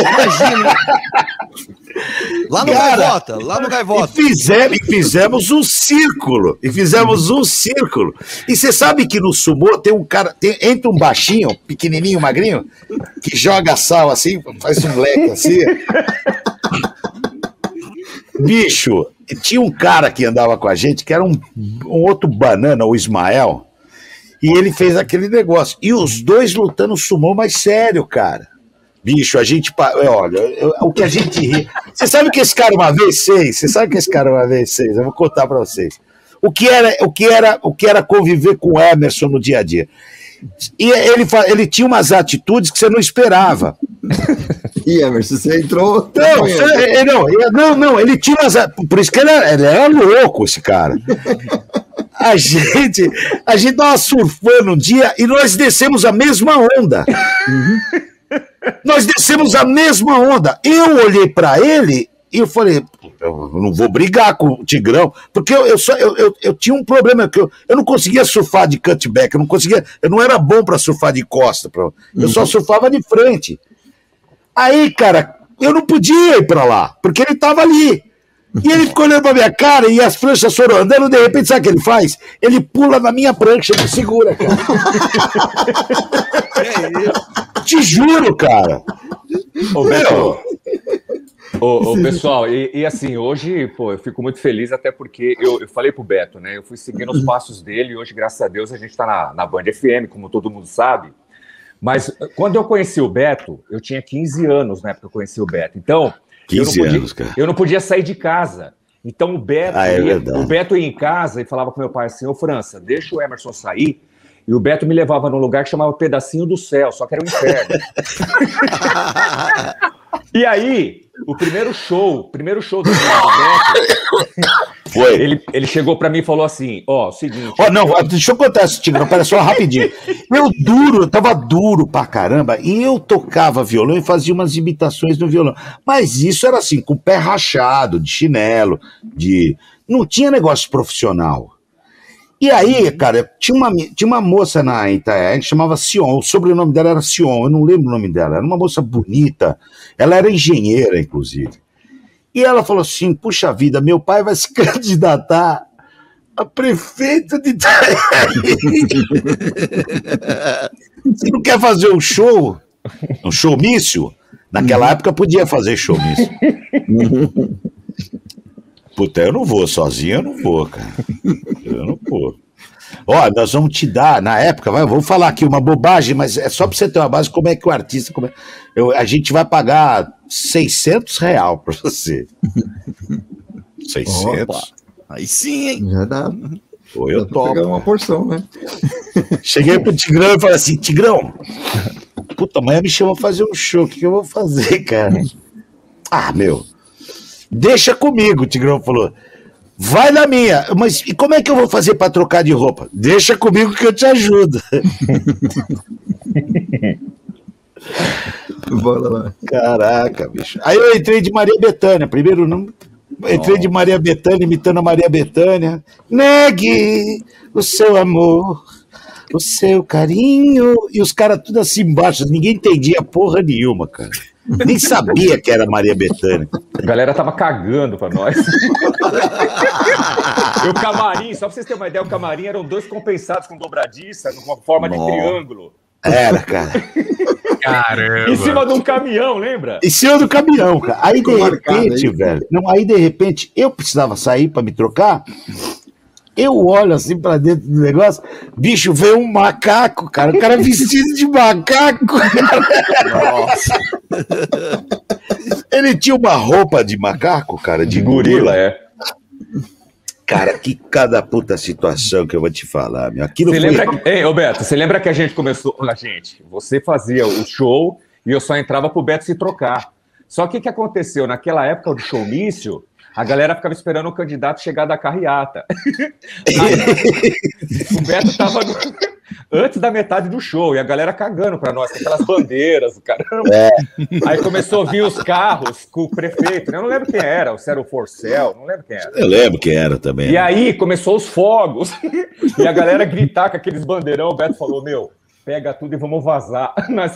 Speaker 3: Imagina. Lá no Cara, Gaivota, lá no Gaivota.
Speaker 4: E fizemos, e fizemos um círculo. E fizemos um círculo. E você sabe que no sumô tem um cara, tem, entra um baixinho, pequenininho, magrinho, que joga sal assim, faz um leque assim. Bicho, tinha um cara que andava com a gente, que era um, um outro banana, o Ismael, e ele fez aquele negócio. E os dois lutando sumô, mas sério, cara. Bicho, a gente. Olha, eu, o que a gente ri. Você sabe que esse cara uma vez fez? Você sabe que esse cara uma vez fez? Eu vou contar para vocês. O que, era, o, que era, o que era conviver com o Emerson no dia a dia? E ele, ele tinha umas atitudes que você não esperava.
Speaker 1: E Emerson, você entrou.
Speaker 4: Não, você, não, não, não, ele tinha umas. Por isso que ele era, ele era louco, esse cara. A gente, a gente tava surfando um dia e nós descemos a mesma onda. Uhum. Nós descemos a mesma onda. Eu olhei para ele e eu falei, eu não vou brigar com o Tigrão, porque eu, eu, só, eu, eu, eu tinha um problema, que eu, eu não conseguia surfar de cutback, eu não conseguia, eu não era bom para surfar de costa, pra, eu só uhum. surfava de frente. Aí, cara, eu não podia ir para lá, porque ele tava ali. E ele ficou olhando pra minha cara e as pranchas foram andando, de repente, sabe o que ele faz? Ele pula na minha prancha me segura, cara. é isso. Te juro, cara.
Speaker 6: Ô, Beto, ô, ô, pessoal, e, e, assim, hoje, pô, eu fico muito feliz, até porque eu, eu falei pro Beto, né? Eu fui seguindo os passos dele e hoje, graças a Deus, a gente tá na, na Band FM, como todo mundo sabe. Mas quando eu conheci o Beto, eu tinha 15 anos na época que eu conheci o Beto. Então, 15 podia, anos, cara. Eu não podia sair de casa. Então o Beto, ah, é ia, o Beto ia em casa e falava com meu pai assim: Ô França, deixa o Emerson sair. E o Beto me levava num lugar que chamava Pedacinho do Céu, só que era um inferno. e aí, o primeiro show, primeiro show do Beto,
Speaker 4: foi.
Speaker 6: Ele, ele chegou para mim e falou assim: Ó, oh, seguinte.
Speaker 4: Ó, oh, não, deixa eu contar isso, Tigrão, pera só rapidinho. Eu duro, eu tava duro pra caramba, e eu tocava violão e fazia umas imitações no violão. Mas isso era assim, com o pé rachado, de chinelo, de. Não tinha negócio profissional. E aí, cara, tinha uma, tinha uma moça na Itaé, que chamava Sion, o sobrenome dela era Sion, eu não lembro o nome dela, era uma moça bonita, ela era engenheira, inclusive. E ela falou assim: puxa vida, meu pai vai se candidatar a prefeito de Itaé. Você não quer fazer um show? Um showmício? Naquela época podia fazer showmício. Puta, eu não vou sozinho, eu não vou, cara. Eu não vou. Ó, nós vamos te dar, na época, vai, vou falar aqui uma bobagem, mas é só para você ter uma base como é que o artista. Como é, eu, a gente vai pagar 600 real para você. 600. Opa,
Speaker 1: aí sim, hein? Já dá.
Speaker 4: Pô, eu topo. Pegar
Speaker 1: uma porção, né?
Speaker 4: Cheguei pro Tigrão e falei assim: Tigrão, puta, amanhã me chama fazer um show, o que, que eu vou fazer, cara? Ah, meu Deixa comigo, o Tigrão falou. Vai na minha. Mas e como é que eu vou fazer para trocar de roupa? Deixa comigo que eu te ajudo. Bora lá. Caraca, bicho. Aí eu entrei de Maria Bethânia. Primeiro não. Entrei de Maria Bethânia, imitando a Maria Bethânia. Negue o seu amor, o seu carinho. E os caras tudo assim embaixo. Ninguém entendia porra nenhuma, cara. Nem sabia que era Maria Bethânia.
Speaker 6: A galera tava cagando pra nós. e o camarim, só pra vocês terem uma ideia, o camarim eram dois compensados com dobradiça, numa forma Nossa. de triângulo.
Speaker 4: Era, cara.
Speaker 6: Caramba. Em cima de um caminhão, lembra?
Speaker 4: Em cima do caminhão, cara. Aí, de repente, velho. Não, aí, de repente, eu precisava sair para me trocar. Eu olho assim pra dentro do negócio, bicho, veio um macaco, cara. O cara vestido de macaco. Nossa. Ele tinha uma roupa de macaco, cara, de gorila. é. Cara, que cada puta situação que eu vou te falar, meu. Aquilo
Speaker 6: você foi... lembra que... Ei, Roberto, você lembra que a gente começou. A gente, você fazia o show e eu só entrava pro Beto se trocar. Só que o que aconteceu? Naquela época do showmício, a galera ficava esperando o candidato chegar da carreata. o Beto tava no... antes da metade do show e a galera cagando para nós, com aquelas bandeiras, caramba. É. Aí começou a vir os carros com o prefeito, né? eu não lembro quem era, o Cero Forcel, não lembro quem era.
Speaker 4: Eu lembro quem era também.
Speaker 6: E aí começou os fogos e a galera gritar com aqueles bandeirão. O Beto falou: Meu, pega tudo e vamos vazar. Nós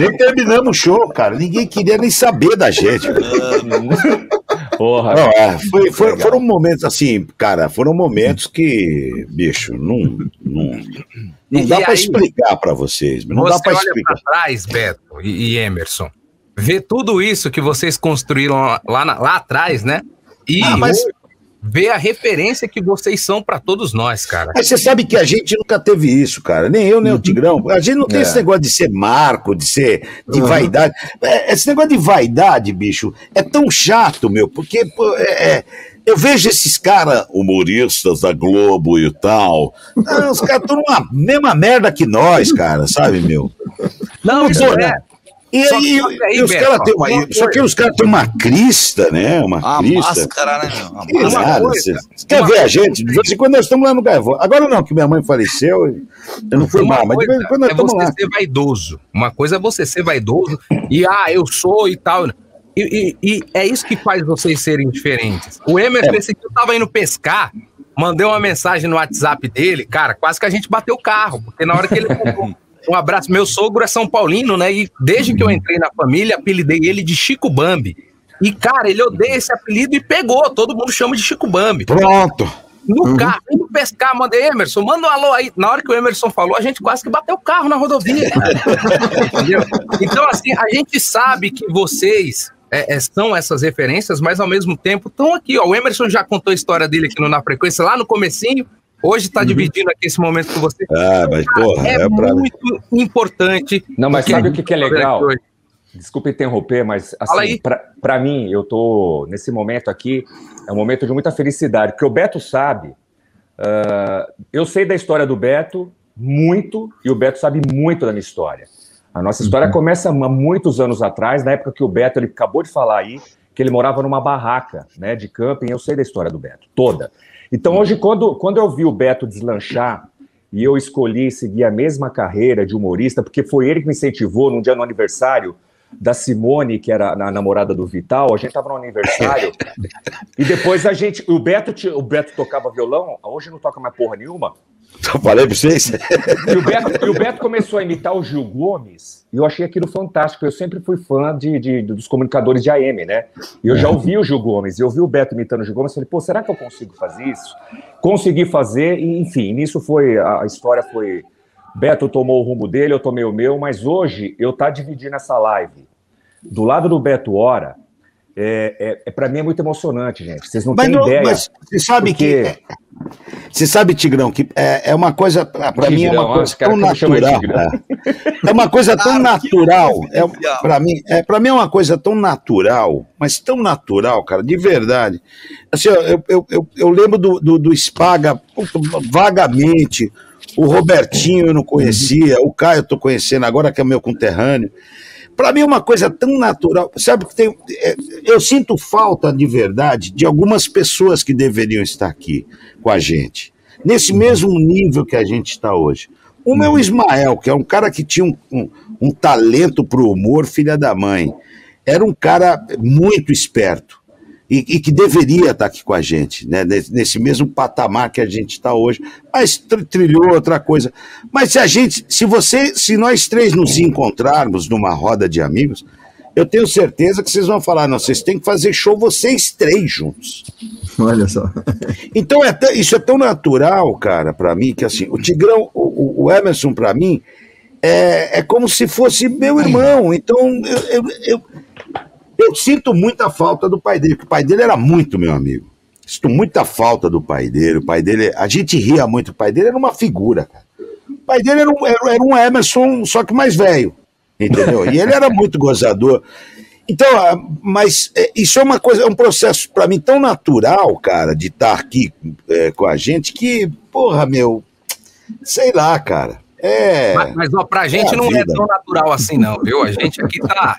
Speaker 4: nem terminamos o show, cara. Ninguém queria nem saber da gente. Porra. Não, é, foi, foi, foram momentos assim, cara, foram momentos que, bicho, não, não, não dá para explicar para vocês. Não dá para explicar.
Speaker 2: Pra trás, Beto e, e, Emerson, vê tudo isso que vocês construíram lá, lá, lá atrás, né?
Speaker 4: E ah, mas,
Speaker 2: ver a referência que vocês são para todos nós, cara.
Speaker 4: Mas você sabe que a gente nunca teve isso, cara. Nem eu, nem o uhum. Tigrão. A gente não tem é. esse negócio de ser marco, de ser de uhum. vaidade. É, esse negócio de vaidade, bicho, é tão chato, meu, porque pô, é, é eu vejo esses caras humoristas da Globo e tal. Ah, os caras estão numa mesma merda que nós, cara, sabe, meu?
Speaker 2: Não, isso é.
Speaker 4: E aí, aí, os caras têm uma. Só que os caras têm uma crista, né? Uma
Speaker 3: a
Speaker 4: crista.
Speaker 3: Máscara, né?
Speaker 4: Uma nada, você, quer ver a gente? De vez em quando nós estamos lá no Gaivão. Agora não, que minha mãe faleceu, eu não fui mal, mas de vez em quando nós
Speaker 2: é
Speaker 4: estamos
Speaker 2: lá. você ser vaidoso. Uma coisa é você ser vaidoso e, ah, eu sou e tal. E, e, e é isso que faz vocês serem diferentes. O Emerson, é. esse dia, eu tava indo pescar, mandei uma mensagem no WhatsApp dele, cara, quase que a gente bateu o carro, porque na hora que ele Um abraço. Meu sogro é São Paulino, né? E desde que eu entrei na família, apelidei ele de Chico Bambi. E, cara, ele odeia esse apelido e pegou. Todo mundo chama de Chico Bambi.
Speaker 4: Pronto.
Speaker 2: No uhum. carro, indo pescar, mandei Emerson, manda um alô aí. Na hora que o Emerson falou, a gente quase que bateu o carro na rodovia. Entendeu? Então, assim, a gente sabe que vocês é, é, são essas referências, mas ao mesmo tempo estão aqui. Ó. O Emerson já contou a história dele aqui no Na Frequência, lá no comecinho. Hoje está uhum. dividindo aqui esse momento com você.
Speaker 4: Ah, mas porra,
Speaker 2: é, é muito importante.
Speaker 6: Não, mas sabe o que, que é legal? Desculpa interromper, mas assim, para mim, eu tô nesse momento aqui, é um momento de muita felicidade, porque o Beto sabe, uh, eu sei da história do Beto muito, e o Beto sabe muito da minha história. A nossa história uhum. começa há muitos anos atrás, na época que o Beto, ele acabou de falar aí, que ele morava numa barraca né, de camping, eu sei da história do Beto, toda. Então, hoje, quando, quando eu vi o Beto deslanchar e eu escolhi seguir a mesma carreira de humorista, porque foi ele que me incentivou num dia no aniversário da Simone, que era a namorada do Vital, a gente estava no aniversário, e depois a gente, o Beto, o Beto tocava violão, hoje não toca mais porra nenhuma,
Speaker 4: eu falei para vocês.
Speaker 6: E o, Beto, e o, Beto, começou a imitar o Gil Gomes, e eu achei aquilo fantástico. Eu sempre fui fã de, de dos comunicadores de AM, né? E eu já ouvi o Gil Gomes, e eu vi o Beto imitando o Gil Gomes, e falei, pô, será que eu consigo fazer isso? Consegui fazer, e enfim, nisso foi, a história foi, Beto tomou o rumo dele, eu tomei o meu, mas hoje eu tá dividindo essa live. Do lado do Beto Hora, é, é, é para mim é muito emocionante, gente. Vocês não mas têm não, ideia. Mas
Speaker 4: você sabe porque... que. Você sabe, Tigrão, que é, é uma coisa. Para mim é uma coisa tão natural. É. é. uma coisa tão natural. É, para mim, é, para mim é uma coisa tão natural, mas tão natural, cara, de verdade. Assim, eu, eu, eu, eu lembro do, do, do Spaga vagamente. O Robertinho eu não conhecia, o Caio eu tô conhecendo agora, que é meu conterrâneo. Para mim é uma coisa tão natural. Sabe que tem. É, eu sinto falta de verdade de algumas pessoas que deveriam estar aqui com a gente, nesse uhum. mesmo nível que a gente está hoje. O meu uhum. Ismael, que é um cara que tinha um, um, um talento para o humor, filha da mãe. Era um cara muito esperto e, e, que deveria estar aqui com a gente, né, nesse mesmo patamar que a gente está hoje, mas trilhou outra coisa. Mas se a gente, se você, se nós três nos encontrarmos numa roda de amigos, eu tenho certeza que vocês vão falar, não, vocês têm que fazer show vocês três juntos.
Speaker 1: Olha só.
Speaker 4: Então é isso é tão natural, cara, para mim, que assim, o Tigrão, o, o Emerson para mim é, é como se fosse meu irmão. Então eu, eu, eu eu sinto muita falta do pai dele, porque o pai dele era muito meu amigo. Sinto muita falta do pai dele. O pai dele, a gente ria muito. O pai dele era uma figura, cara. O pai dele era um, era um Emerson, só que mais velho. Entendeu? E ele era muito gozador. Então, ah, mas é, isso é uma coisa, é um processo para mim tão natural, cara, de estar aqui é, com a gente, que, porra, meu, sei lá, cara. É.
Speaker 2: Mas, mas ó, pra gente é não é vida. é tão natural assim, não, viu? A gente aqui tá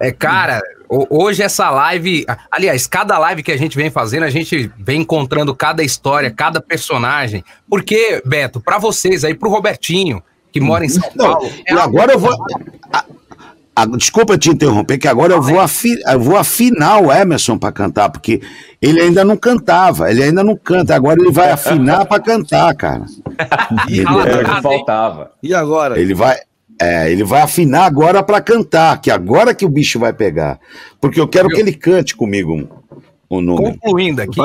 Speaker 2: é, cara, hoje essa live. Aliás, cada live que a gente vem fazendo, a gente vem encontrando cada história, cada personagem. Porque, Beto, para vocês aí, pro Robertinho, que mora em São Não, Paulo.
Speaker 4: É agora eu vou. A, a, desculpa te interromper, que agora eu vou, afi, eu vou afinar o Emerson para cantar, porque ele ainda não cantava, ele ainda não canta, agora ele vai afinar para cantar, cara.
Speaker 6: e, é, faltava.
Speaker 4: E agora? Ele vai, é, ele vai afinar agora para cantar, que agora que o bicho vai pegar. Porque eu quero eu... que ele cante comigo o número.
Speaker 2: Concluindo aqui,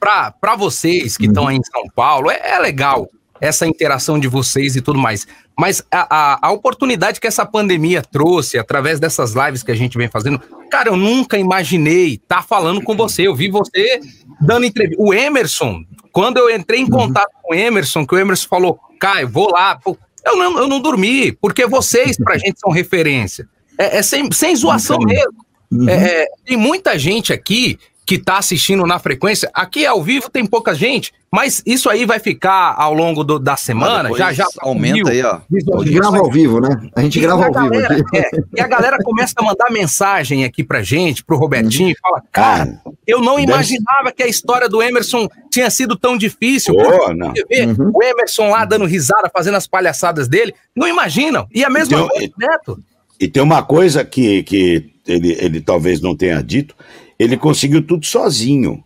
Speaker 2: para vocês que estão aí em São Paulo, é, é, legal essa interação de vocês e tudo mais. Mas a, a, a, oportunidade que essa pandemia trouxe, através dessas lives que a gente vem fazendo, cara, eu nunca imaginei estar tá falando com você. Eu vi você dando entrevista. O Emerson, quando eu entrei em contato uhum. com o Emerson, que o Emerson falou, Caio, vou lá. Eu não, eu não dormi, porque vocês, pra gente, são referência. É, é sem, sem zoação mesmo. Uhum. É, é, tem muita gente aqui que está assistindo na frequência. Aqui ao vivo tem pouca gente, mas isso aí vai ficar ao longo do, da semana. Já já
Speaker 3: aumenta aí, ó.
Speaker 1: A gente grava ao vivo, né? A gente e grava ao
Speaker 2: galera,
Speaker 1: vivo.
Speaker 2: É, e a galera começa a mandar mensagem aqui pra gente, pro Robertinho, e fala: Cara, eu não imaginava que a história do Emerson tinha sido tão difícil.
Speaker 4: Oh, não.
Speaker 2: Uhum. O Emerson lá dando risada, fazendo as palhaçadas dele. Não imaginam. E a mesma coisa, Neto.
Speaker 4: E tem uma coisa que, que ele, ele talvez não tenha dito, ele conseguiu tudo sozinho.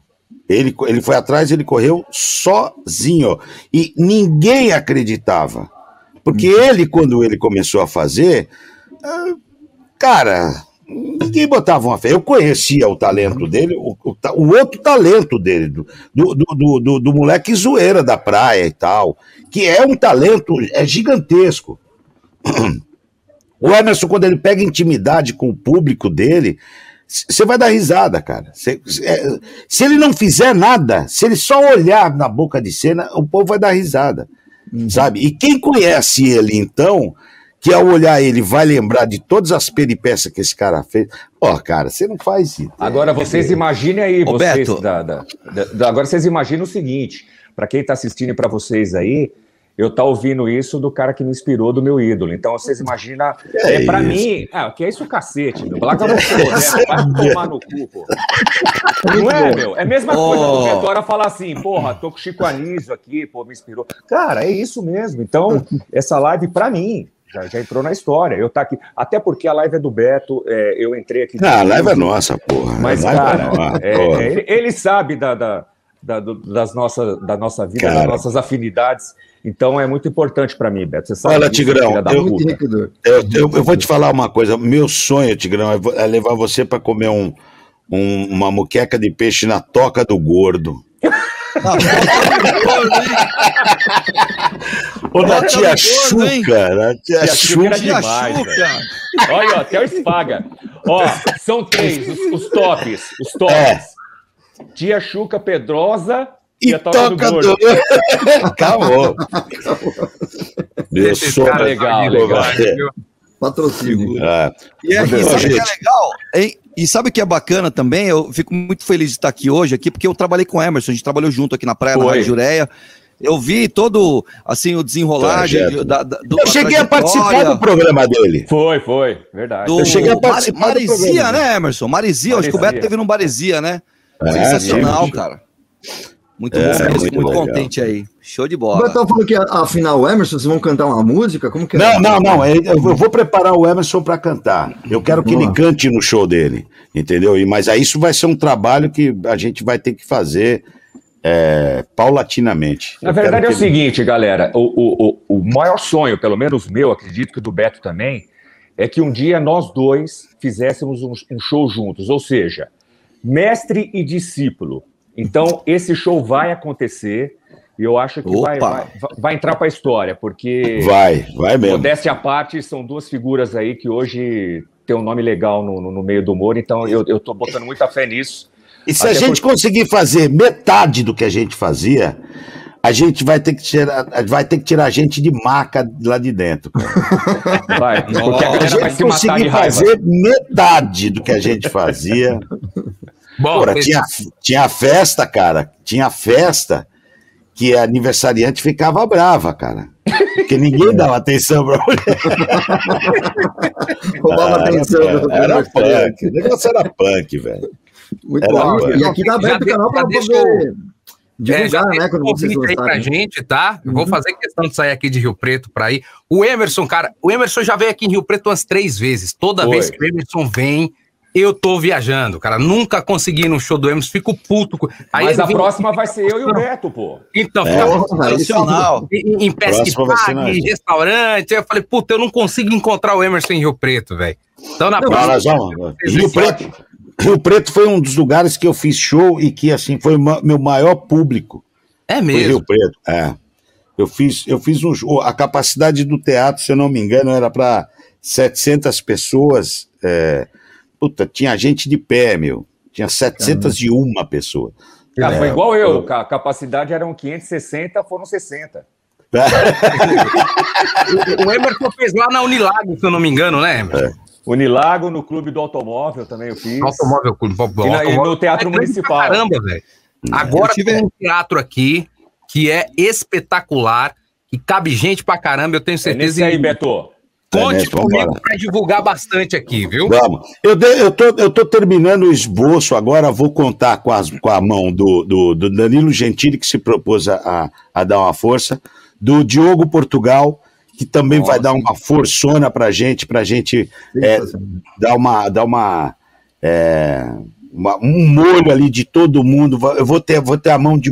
Speaker 4: Ele, ele foi atrás, ele correu sozinho. E ninguém acreditava. Porque uhum. ele, quando ele começou a fazer, ah, cara, ninguém botava uma fé. Eu conhecia o talento dele, o, o, o outro talento dele, do, do, do, do, do moleque zoeira da praia e tal, que é um talento é gigantesco. O Emerson, quando ele pega intimidade com o público dele, você vai dar risada, cara. Cê, é, se ele não fizer nada, se ele só olhar na boca de cena, o povo vai dar risada, uhum. sabe? E quem conhece ele, então, que ao olhar ele vai lembrar de todas as peripécias que esse cara fez. Ó, oh, cara, você não faz isso.
Speaker 6: Agora vocês imaginem aí, vocês da, da, da, agora vocês imaginem o seguinte, para quem está assistindo e para vocês aí, eu tá ouvindo isso do cara que me inspirou, do meu ídolo. Então, vocês imaginam, é, é para mim, ah, que é isso o cacete, meu. Lá que eu não sou, né? Vai tomar no cu, pô. Não é, meu? É a mesma oh. coisa do Vitória falar assim, porra, tô com o Chico Anísio aqui, pô, me inspirou. Cara, é isso mesmo. Então, essa live, para mim, já, já, entrou na história. Eu tá aqui, até porque a live é do Beto, é, eu entrei aqui.
Speaker 4: Ah, a live é nossa, porra.
Speaker 6: Mas, cara, é, é ele, ele, sabe da, da, da, das nossa, da nossa vida, cara. das nossas afinidades. Então é muito importante para mim, Beto. Você
Speaker 4: sabe Olha, Tigrão, eu, eu, eu, eu, vou te falar uma coisa. Meu sonho, Tigrão, é, é levar você para comer um, um, uma muqueca de peixe na toca do gordo. Ô, da tia Chuca, da tia Chuca.
Speaker 6: Demais, Olha, ó, até o Espaga. Ó, são três, os, os tops, os tops. É. Tia Chuca Pedrosa,
Speaker 4: e, toca, toca do... Acabou.
Speaker 6: Meu sonho. Legal, legal.
Speaker 1: Patrocínio.
Speaker 3: É. E, é, e sabe o que é legal? Hein? E sabe o que é bacana também? Eu fico muito feliz de estar aqui hoje, aqui, porque eu trabalhei com o Emerson, a gente trabalhou junto aqui na praia, Foi. na Rádio Jureia. Eu vi todo, assim, o desenrolar de,
Speaker 4: da, da, do, Eu cheguei a participar do programa dele.
Speaker 6: Foi, foi, verdade.
Speaker 3: Do, eu cheguei a participar Mar Marizia, né, Emerson? Acho que o Beto teve no Marizia, né? É, Sensacional, cara. Muito é, bom mesmo, muito, muito contente aí. Show de bola.
Speaker 1: Mas tá falando que afinal o Emerson, vocês vão cantar uma música? Como que é?
Speaker 4: Não, não, não. É, eu vou preparar o Emerson para cantar. Eu quero que ele cante no show dele, entendeu? E, mas aí isso vai ser um trabalho que a gente vai ter que fazer é, paulatinamente.
Speaker 6: Na eu verdade é o ele... seguinte, galera. O, o, o maior sonho, pelo menos meu, acredito que do Beto também, é que um dia nós dois fizéssemos um, um show juntos. Ou seja, mestre e discípulo então, esse show vai acontecer e eu acho que vai, vai, vai, entrar para a história, porque.
Speaker 4: Vai, vai mesmo.
Speaker 6: Modéstia à parte, são duas figuras aí que hoje tem um nome legal no, no, no meio do humor, então eu, tô botando muita fé nisso.
Speaker 4: E se a gente porque... conseguir fazer metade do que a gente fazia, a gente vai ter que tirar, vai ter que tirar a gente de maca lá de dentro. Vai, porque a, a gente conseguir fazer metade do que a gente fazia. Bom, Porra, tinha, tinha festa, cara. Tinha festa que a aniversariante ficava brava, cara. Porque ninguém dava atenção pra mulher. Roubava ah, atenção. Era, era punk. O negócio era punk, velho.
Speaker 1: Muito era bom. Punk. E aqui tá aberto o canal pra poder divulgar,
Speaker 2: é,
Speaker 1: né? Quando vocês
Speaker 2: aí pra gente, tá? Uhum. Vou fazer questão de sair aqui de Rio Preto pra ir. O Emerson, cara, o Emerson já veio aqui em Rio Preto umas três vezes. Toda Foi. vez que o Emerson vem, eu tô viajando, cara. Nunca consegui ir no show do Emerson, fico puto.
Speaker 6: Aí Mas a vem... próxima vai ser eu e o Beto, pô.
Speaker 2: Então, é, fica profissional. Em, em em restaurante. Eu falei, puta, eu não consigo encontrar o Emerson em Rio Preto, velho. Então, na próxima.
Speaker 4: Vamos, Rio Preto. Rio Preto foi um dos lugares que eu fiz show e que, assim, foi o meu maior público.
Speaker 2: É mesmo? Foi
Speaker 4: Rio Preto, é. Eu fiz, eu fiz um show. A capacidade do teatro, se eu não me engano, era para 700 pessoas. É, Puta, tinha gente de pé, meu. Tinha 701 pessoas.
Speaker 6: Ah, foi igual eu, a capacidade eram 560, foram 60.
Speaker 2: o Emerson fez lá na Unilago, se eu não me engano, né, Emerson? É.
Speaker 6: Unilago, no Clube do Automóvel também eu fiz.
Speaker 2: Automóvel Clube.
Speaker 6: E, na, e no Teatro é Municipal.
Speaker 2: Caramba, velho. Agora tive... tem um teatro aqui que é espetacular, que cabe gente pra caramba, eu tenho certeza.
Speaker 6: É nesse aí, Beto.
Speaker 2: Conte é comigo para divulgar bastante aqui, viu?
Speaker 4: Vamos. Eu, de, eu, tô, eu tô terminando o esboço, agora vou contar com, as, com a mão do, do, do Danilo Gentili, que se propôs a, a dar uma força, do Diogo Portugal, que também Nossa. vai dar uma forçona pra gente, pra gente é, dar uma. Dar uma, é, uma, um molho ali de todo mundo. Eu vou ter, vou ter a mão de,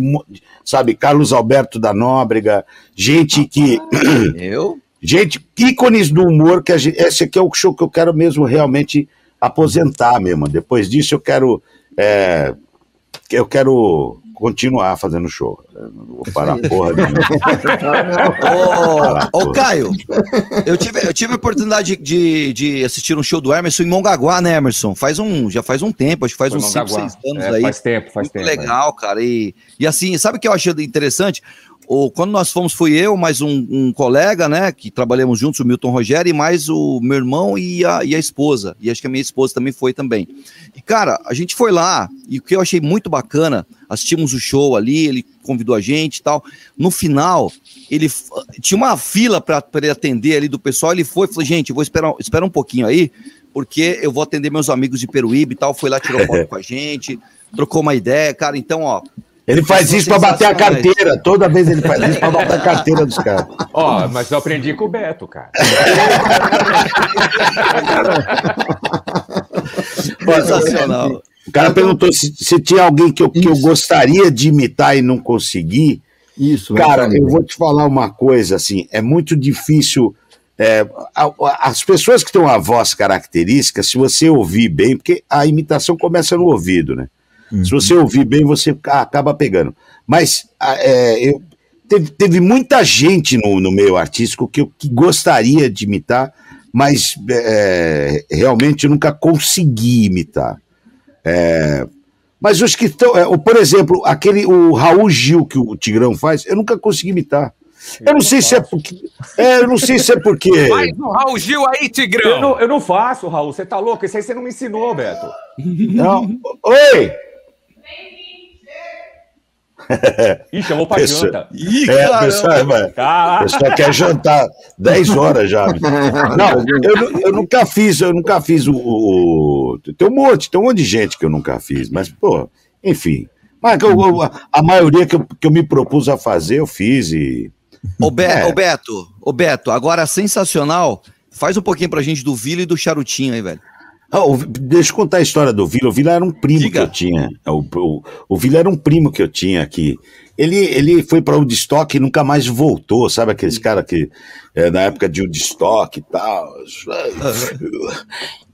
Speaker 4: sabe, Carlos Alberto da Nóbrega, gente que.
Speaker 3: Eu?
Speaker 4: Gente, ícones do humor, que gente, esse aqui é o show que eu quero mesmo realmente aposentar mesmo. Depois disso eu quero. É, eu quero continuar fazendo show. não vou parar porra de
Speaker 3: Ô, ô, Caio, eu tive, eu tive a oportunidade de, de assistir um show do Emerson em Mongaguá, né, Emerson? Faz um, já faz um tempo, acho que faz Foi uns 5, 6 anos é, aí.
Speaker 6: Faz tempo, faz
Speaker 3: Muito
Speaker 6: tempo.
Speaker 3: legal, é. cara. E, e assim, sabe o que eu achei interessante? O, quando nós fomos, fui eu, mais um, um, colega, né, que trabalhamos juntos, o Milton Rogério, e mais o meu irmão e a, e a esposa. E acho que a minha esposa também foi também. E, cara, a gente foi lá, e o que eu achei muito bacana, assistimos o show ali, ele convidou a gente e tal. No final, ele tinha uma fila para ele atender ali do pessoal, ele foi e falou, gente, vou esperar, esperar um pouquinho aí, porque eu vou atender meus amigos de Peruíbe e tal, foi lá, tirou foto com a gente, trocou uma ideia, cara, então, ó,
Speaker 4: ele faz isso para bater a carteira. Toda vez ele faz isso para bater a carteira dos caras.
Speaker 6: Ó, oh, mas eu aprendi com o Beto, cara.
Speaker 4: Sensacional. O cara perguntou se, se tinha alguém que eu, que eu gostaria de imitar e não consegui. Isso. Cara, eu vou te falar uma coisa assim. É muito difícil. É, as pessoas que têm uma voz característica, se você ouvir bem, porque a imitação começa no ouvido, né? Uhum. Se você ouvir bem, você acaba pegando. Mas é, eu, teve, teve, muita gente no, no meio artístico que eu que gostaria de imitar, mas é, realmente eu nunca consegui imitar. É, mas os que estão, é, por exemplo, aquele o Raul Gil que o Tigrão faz, eu nunca consegui imitar. Eu não sei se é porque. É, eu não sei se é porque.
Speaker 2: Faz o Raul Gil aí, Tigrão.
Speaker 6: Eu não, eu não faço, Raul. Você tá louco? Isso aí você não me ensinou, Beto.
Speaker 4: Não. Oi!
Speaker 6: Ih, chamou pra pessoa, janta.
Speaker 4: Ih, é, a pessoa, a pessoa quer jantar 10 horas já. Não, eu, eu nunca fiz, eu nunca fiz o, o, Tem um monte, tem um monte de gente que eu nunca fiz, mas, pô, enfim. Mas eu, a, a maioria que eu, que eu me propus a fazer, eu fiz e.
Speaker 3: Ô, Be é. ô Beto, ô Beto, agora sensacional. Faz um pouquinho pra gente do Vila e do Charutinho aí, velho.
Speaker 4: Ah, o, deixa eu contar a história do Vila. O Vila era um primo Diga. que eu tinha. O, o, o Vila era um primo que eu tinha aqui. Ele, ele foi para o Woodstock e nunca mais voltou, sabe? Aqueles caras que, é, na época de Woodstock e tal.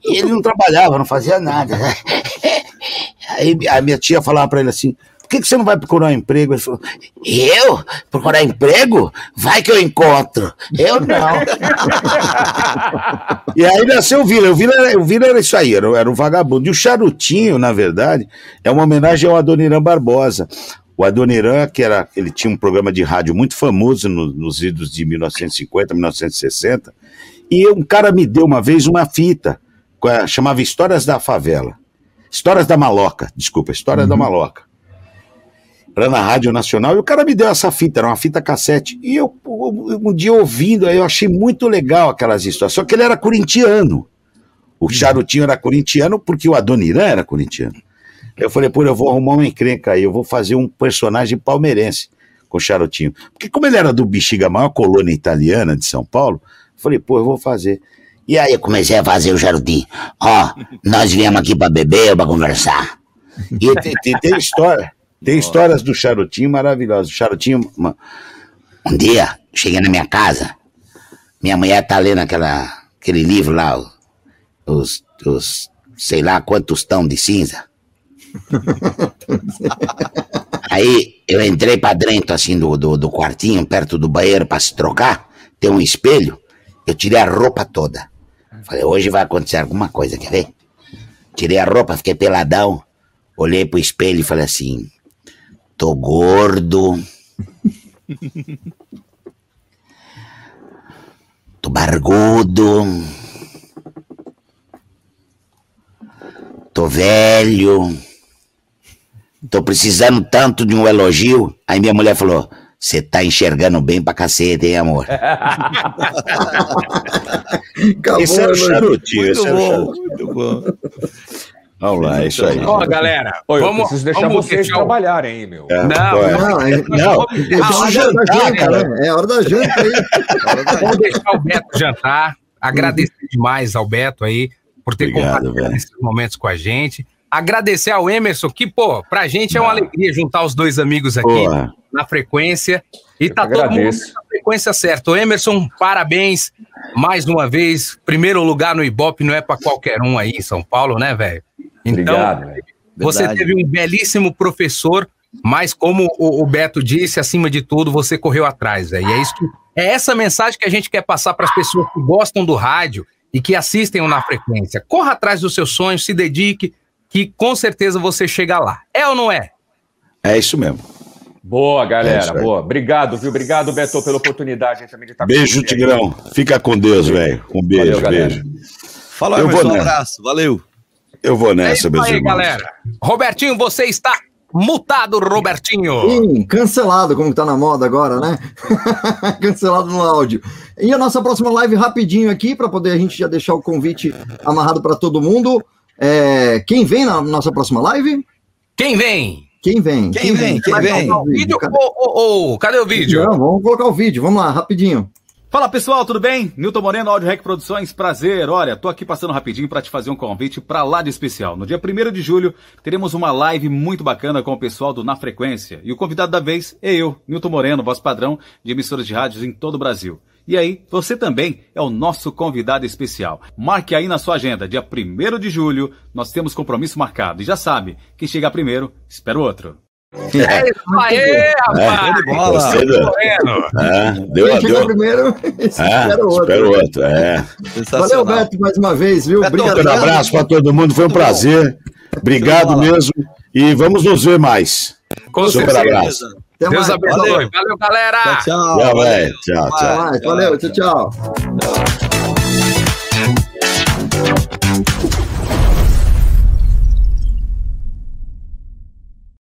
Speaker 4: E ele não trabalhava, não fazia nada. Aí a minha tia falava para ele assim: por que, que você não vai procurar um emprego? Ele falou, eu? Procurar emprego? Vai que eu encontro. Eu não. e aí nasceu o Vila. O Vila, era, o Vila era isso aí, era, era um vagabundo. E o Charutinho, na verdade, é uma homenagem ao Adoniran Barbosa. O Adoniran, que era, ele tinha um programa de rádio muito famoso no, nos idos de 1950, 1960, e um cara me deu uma vez uma fita, chamava Histórias da Favela. Histórias da Maloca, desculpa, Histórias uhum. da Maloca era na Rádio Nacional, e o cara me deu essa fita, era uma fita cassete. E eu, um dia ouvindo, eu achei muito legal aquelas histórias. Só que ele era corintiano. O Charutinho era corintiano porque o Adoniran era corintiano. Eu falei, pô, eu vou arrumar uma encrenca aí, eu vou fazer um personagem palmeirense com o Charutinho. Porque como ele era do Bexiga, a maior colônia italiana de São Paulo, eu falei, pô, eu vou fazer. E aí eu comecei a fazer o Charutinho. Ó, nós viemos aqui para beber, para conversar. E tem, tem, tem história. Tem histórias do Charutinho maravilhosas. O Charutinho, uma... um dia, cheguei na minha casa, minha mulher tá lendo aquela, aquele livro lá, os, os sei lá quantos tão de cinza. Aí eu entrei pra dentro, assim, do, do, do quartinho, perto do banheiro, pra se trocar. Tem um espelho. Eu tirei a roupa toda. Falei, hoje vai acontecer alguma coisa, quer ver? Tirei a roupa, fiquei peladão. Olhei pro espelho e falei assim: Tô gordo. Tô barbudo. Tô velho. Tô precisando tanto de um elogio. Aí minha mulher falou: Você tá enxergando bem pra cacete, hein, amor?
Speaker 1: Acabou,
Speaker 4: esse era o
Speaker 1: elogio.
Speaker 4: charutinho, esse era o
Speaker 3: bom,
Speaker 4: charutinho. Vamos lá, é isso aí.
Speaker 2: Ó, galera,
Speaker 6: Oi, eu
Speaker 2: vamos,
Speaker 6: preciso deixar
Speaker 2: vamos
Speaker 6: vocês
Speaker 2: deixar
Speaker 6: trabalharem, hein, meu.
Speaker 4: É,
Speaker 2: Não,
Speaker 4: é?
Speaker 1: Não, é,
Speaker 4: Não,
Speaker 1: é
Speaker 2: Ah,
Speaker 1: hora da
Speaker 4: jantar,
Speaker 1: janta,
Speaker 4: cara.
Speaker 1: né? É hora da janta aí.
Speaker 2: Vamos deixar o Beto jantar. Agradecer demais ao Beto aí por ter
Speaker 4: Obrigado,
Speaker 2: compartilhado
Speaker 4: velho.
Speaker 2: esses momentos com a gente. Agradecer ao Emerson, que, pô, pra gente é uma alegria juntar os dois amigos aqui
Speaker 4: Porra.
Speaker 2: na frequência. E tá
Speaker 6: que
Speaker 2: todo mundo
Speaker 6: agradeço.
Speaker 2: na frequência certa. O Emerson, parabéns mais uma vez. Primeiro lugar no Ibope não é pra qualquer um aí em São Paulo, né, velho? Então,
Speaker 6: Obrigado, velho.
Speaker 2: você
Speaker 3: Verdade.
Speaker 2: teve um belíssimo professor, mas como o, o Beto disse, acima de tudo, você correu atrás, velho. E é isso que, é essa mensagem que a gente quer passar para as pessoas que gostam do rádio e que assistem o na frequência. Corra atrás dos seus sonhos, se dedique, que com certeza você chega lá. É ou não é?
Speaker 4: É isso mesmo.
Speaker 6: Boa,
Speaker 4: É
Speaker 6: galera,
Speaker 4: aí.
Speaker 6: boa. Obrigado, viu? Obrigado, Beto, pela oportunidade também de estar
Speaker 4: Beijo,
Speaker 6: com você aí.
Speaker 4: Tigrão. Fica com Deus, velho. Um beijo,
Speaker 6: Valeu,
Speaker 4: beijo.
Speaker 3: Fala,
Speaker 4: Eu vou
Speaker 3: um abraço. Valeu.
Speaker 4: Eu vou
Speaker 2: É
Speaker 4: nessa,
Speaker 2: isso
Speaker 4: meus
Speaker 2: aí,
Speaker 4: irmãos.
Speaker 2: galera. Robertinho, você está mutado, Robertinho.
Speaker 1: Sim, cancelado, como tá na moda agora, né? cancelado no áudio. E a nossa próxima live rapidinho aqui, para poder a gente já deixar o convite amarrado para todo mundo. É, quem vem na nossa próxima live?
Speaker 2: Quem vem?
Speaker 1: Quem vem?
Speaker 3: Quem vem? Quem vem?
Speaker 1: colocar o
Speaker 2: O vídeo?
Speaker 1: Cadê?
Speaker 2: Ô, ô, cadê o vídeo?
Speaker 1: Não, vamos colocar o vídeo, vamos lá, rapidinho.
Speaker 7: Fala pessoal, tudo bem? Nilton Moreno, Audio Rec Produções, prazer. Olha, tô aqui passando rapidinho para te fazer um convite para lá de especial. No dia 1 de julho, teremos uma live muito bacana com o pessoal do Na Frequência. E o convidado da vez é eu, Nilton Moreno, voz padrão de emissoras de rádios em todo o Brasil. E aí, você também é o nosso convidado especial. Marque aí na sua agenda, dia 1 de julho, nós temos compromisso marcado. E já sabe, quem chegar primeiro, espera o outro.
Speaker 2: É isso aí, é,
Speaker 3: rapaz! Bola,
Speaker 4: Você
Speaker 2: tá
Speaker 4: é, deu, deu.
Speaker 1: primeiro,
Speaker 4: é,
Speaker 1: espero é outro.
Speaker 4: Espero outro, é.
Speaker 1: Valeu, Beto, mais uma vez, viu?
Speaker 3: Beto,
Speaker 4: um abraço para todo mundo, foi um prazer. Obrigado mesmo e vamos nos ver mais.
Speaker 2: Com
Speaker 4: Super
Speaker 2: certeza.
Speaker 4: abraço.
Speaker 1: Até
Speaker 2: Deus abençoe.
Speaker 3: Valeu.
Speaker 2: valeu, galera.
Speaker 3: Tchau, tchau.
Speaker 4: Tchau,
Speaker 3: valeu.
Speaker 4: tchau, tchau.
Speaker 1: tchau. Valeu, tchau, tchau. tchau.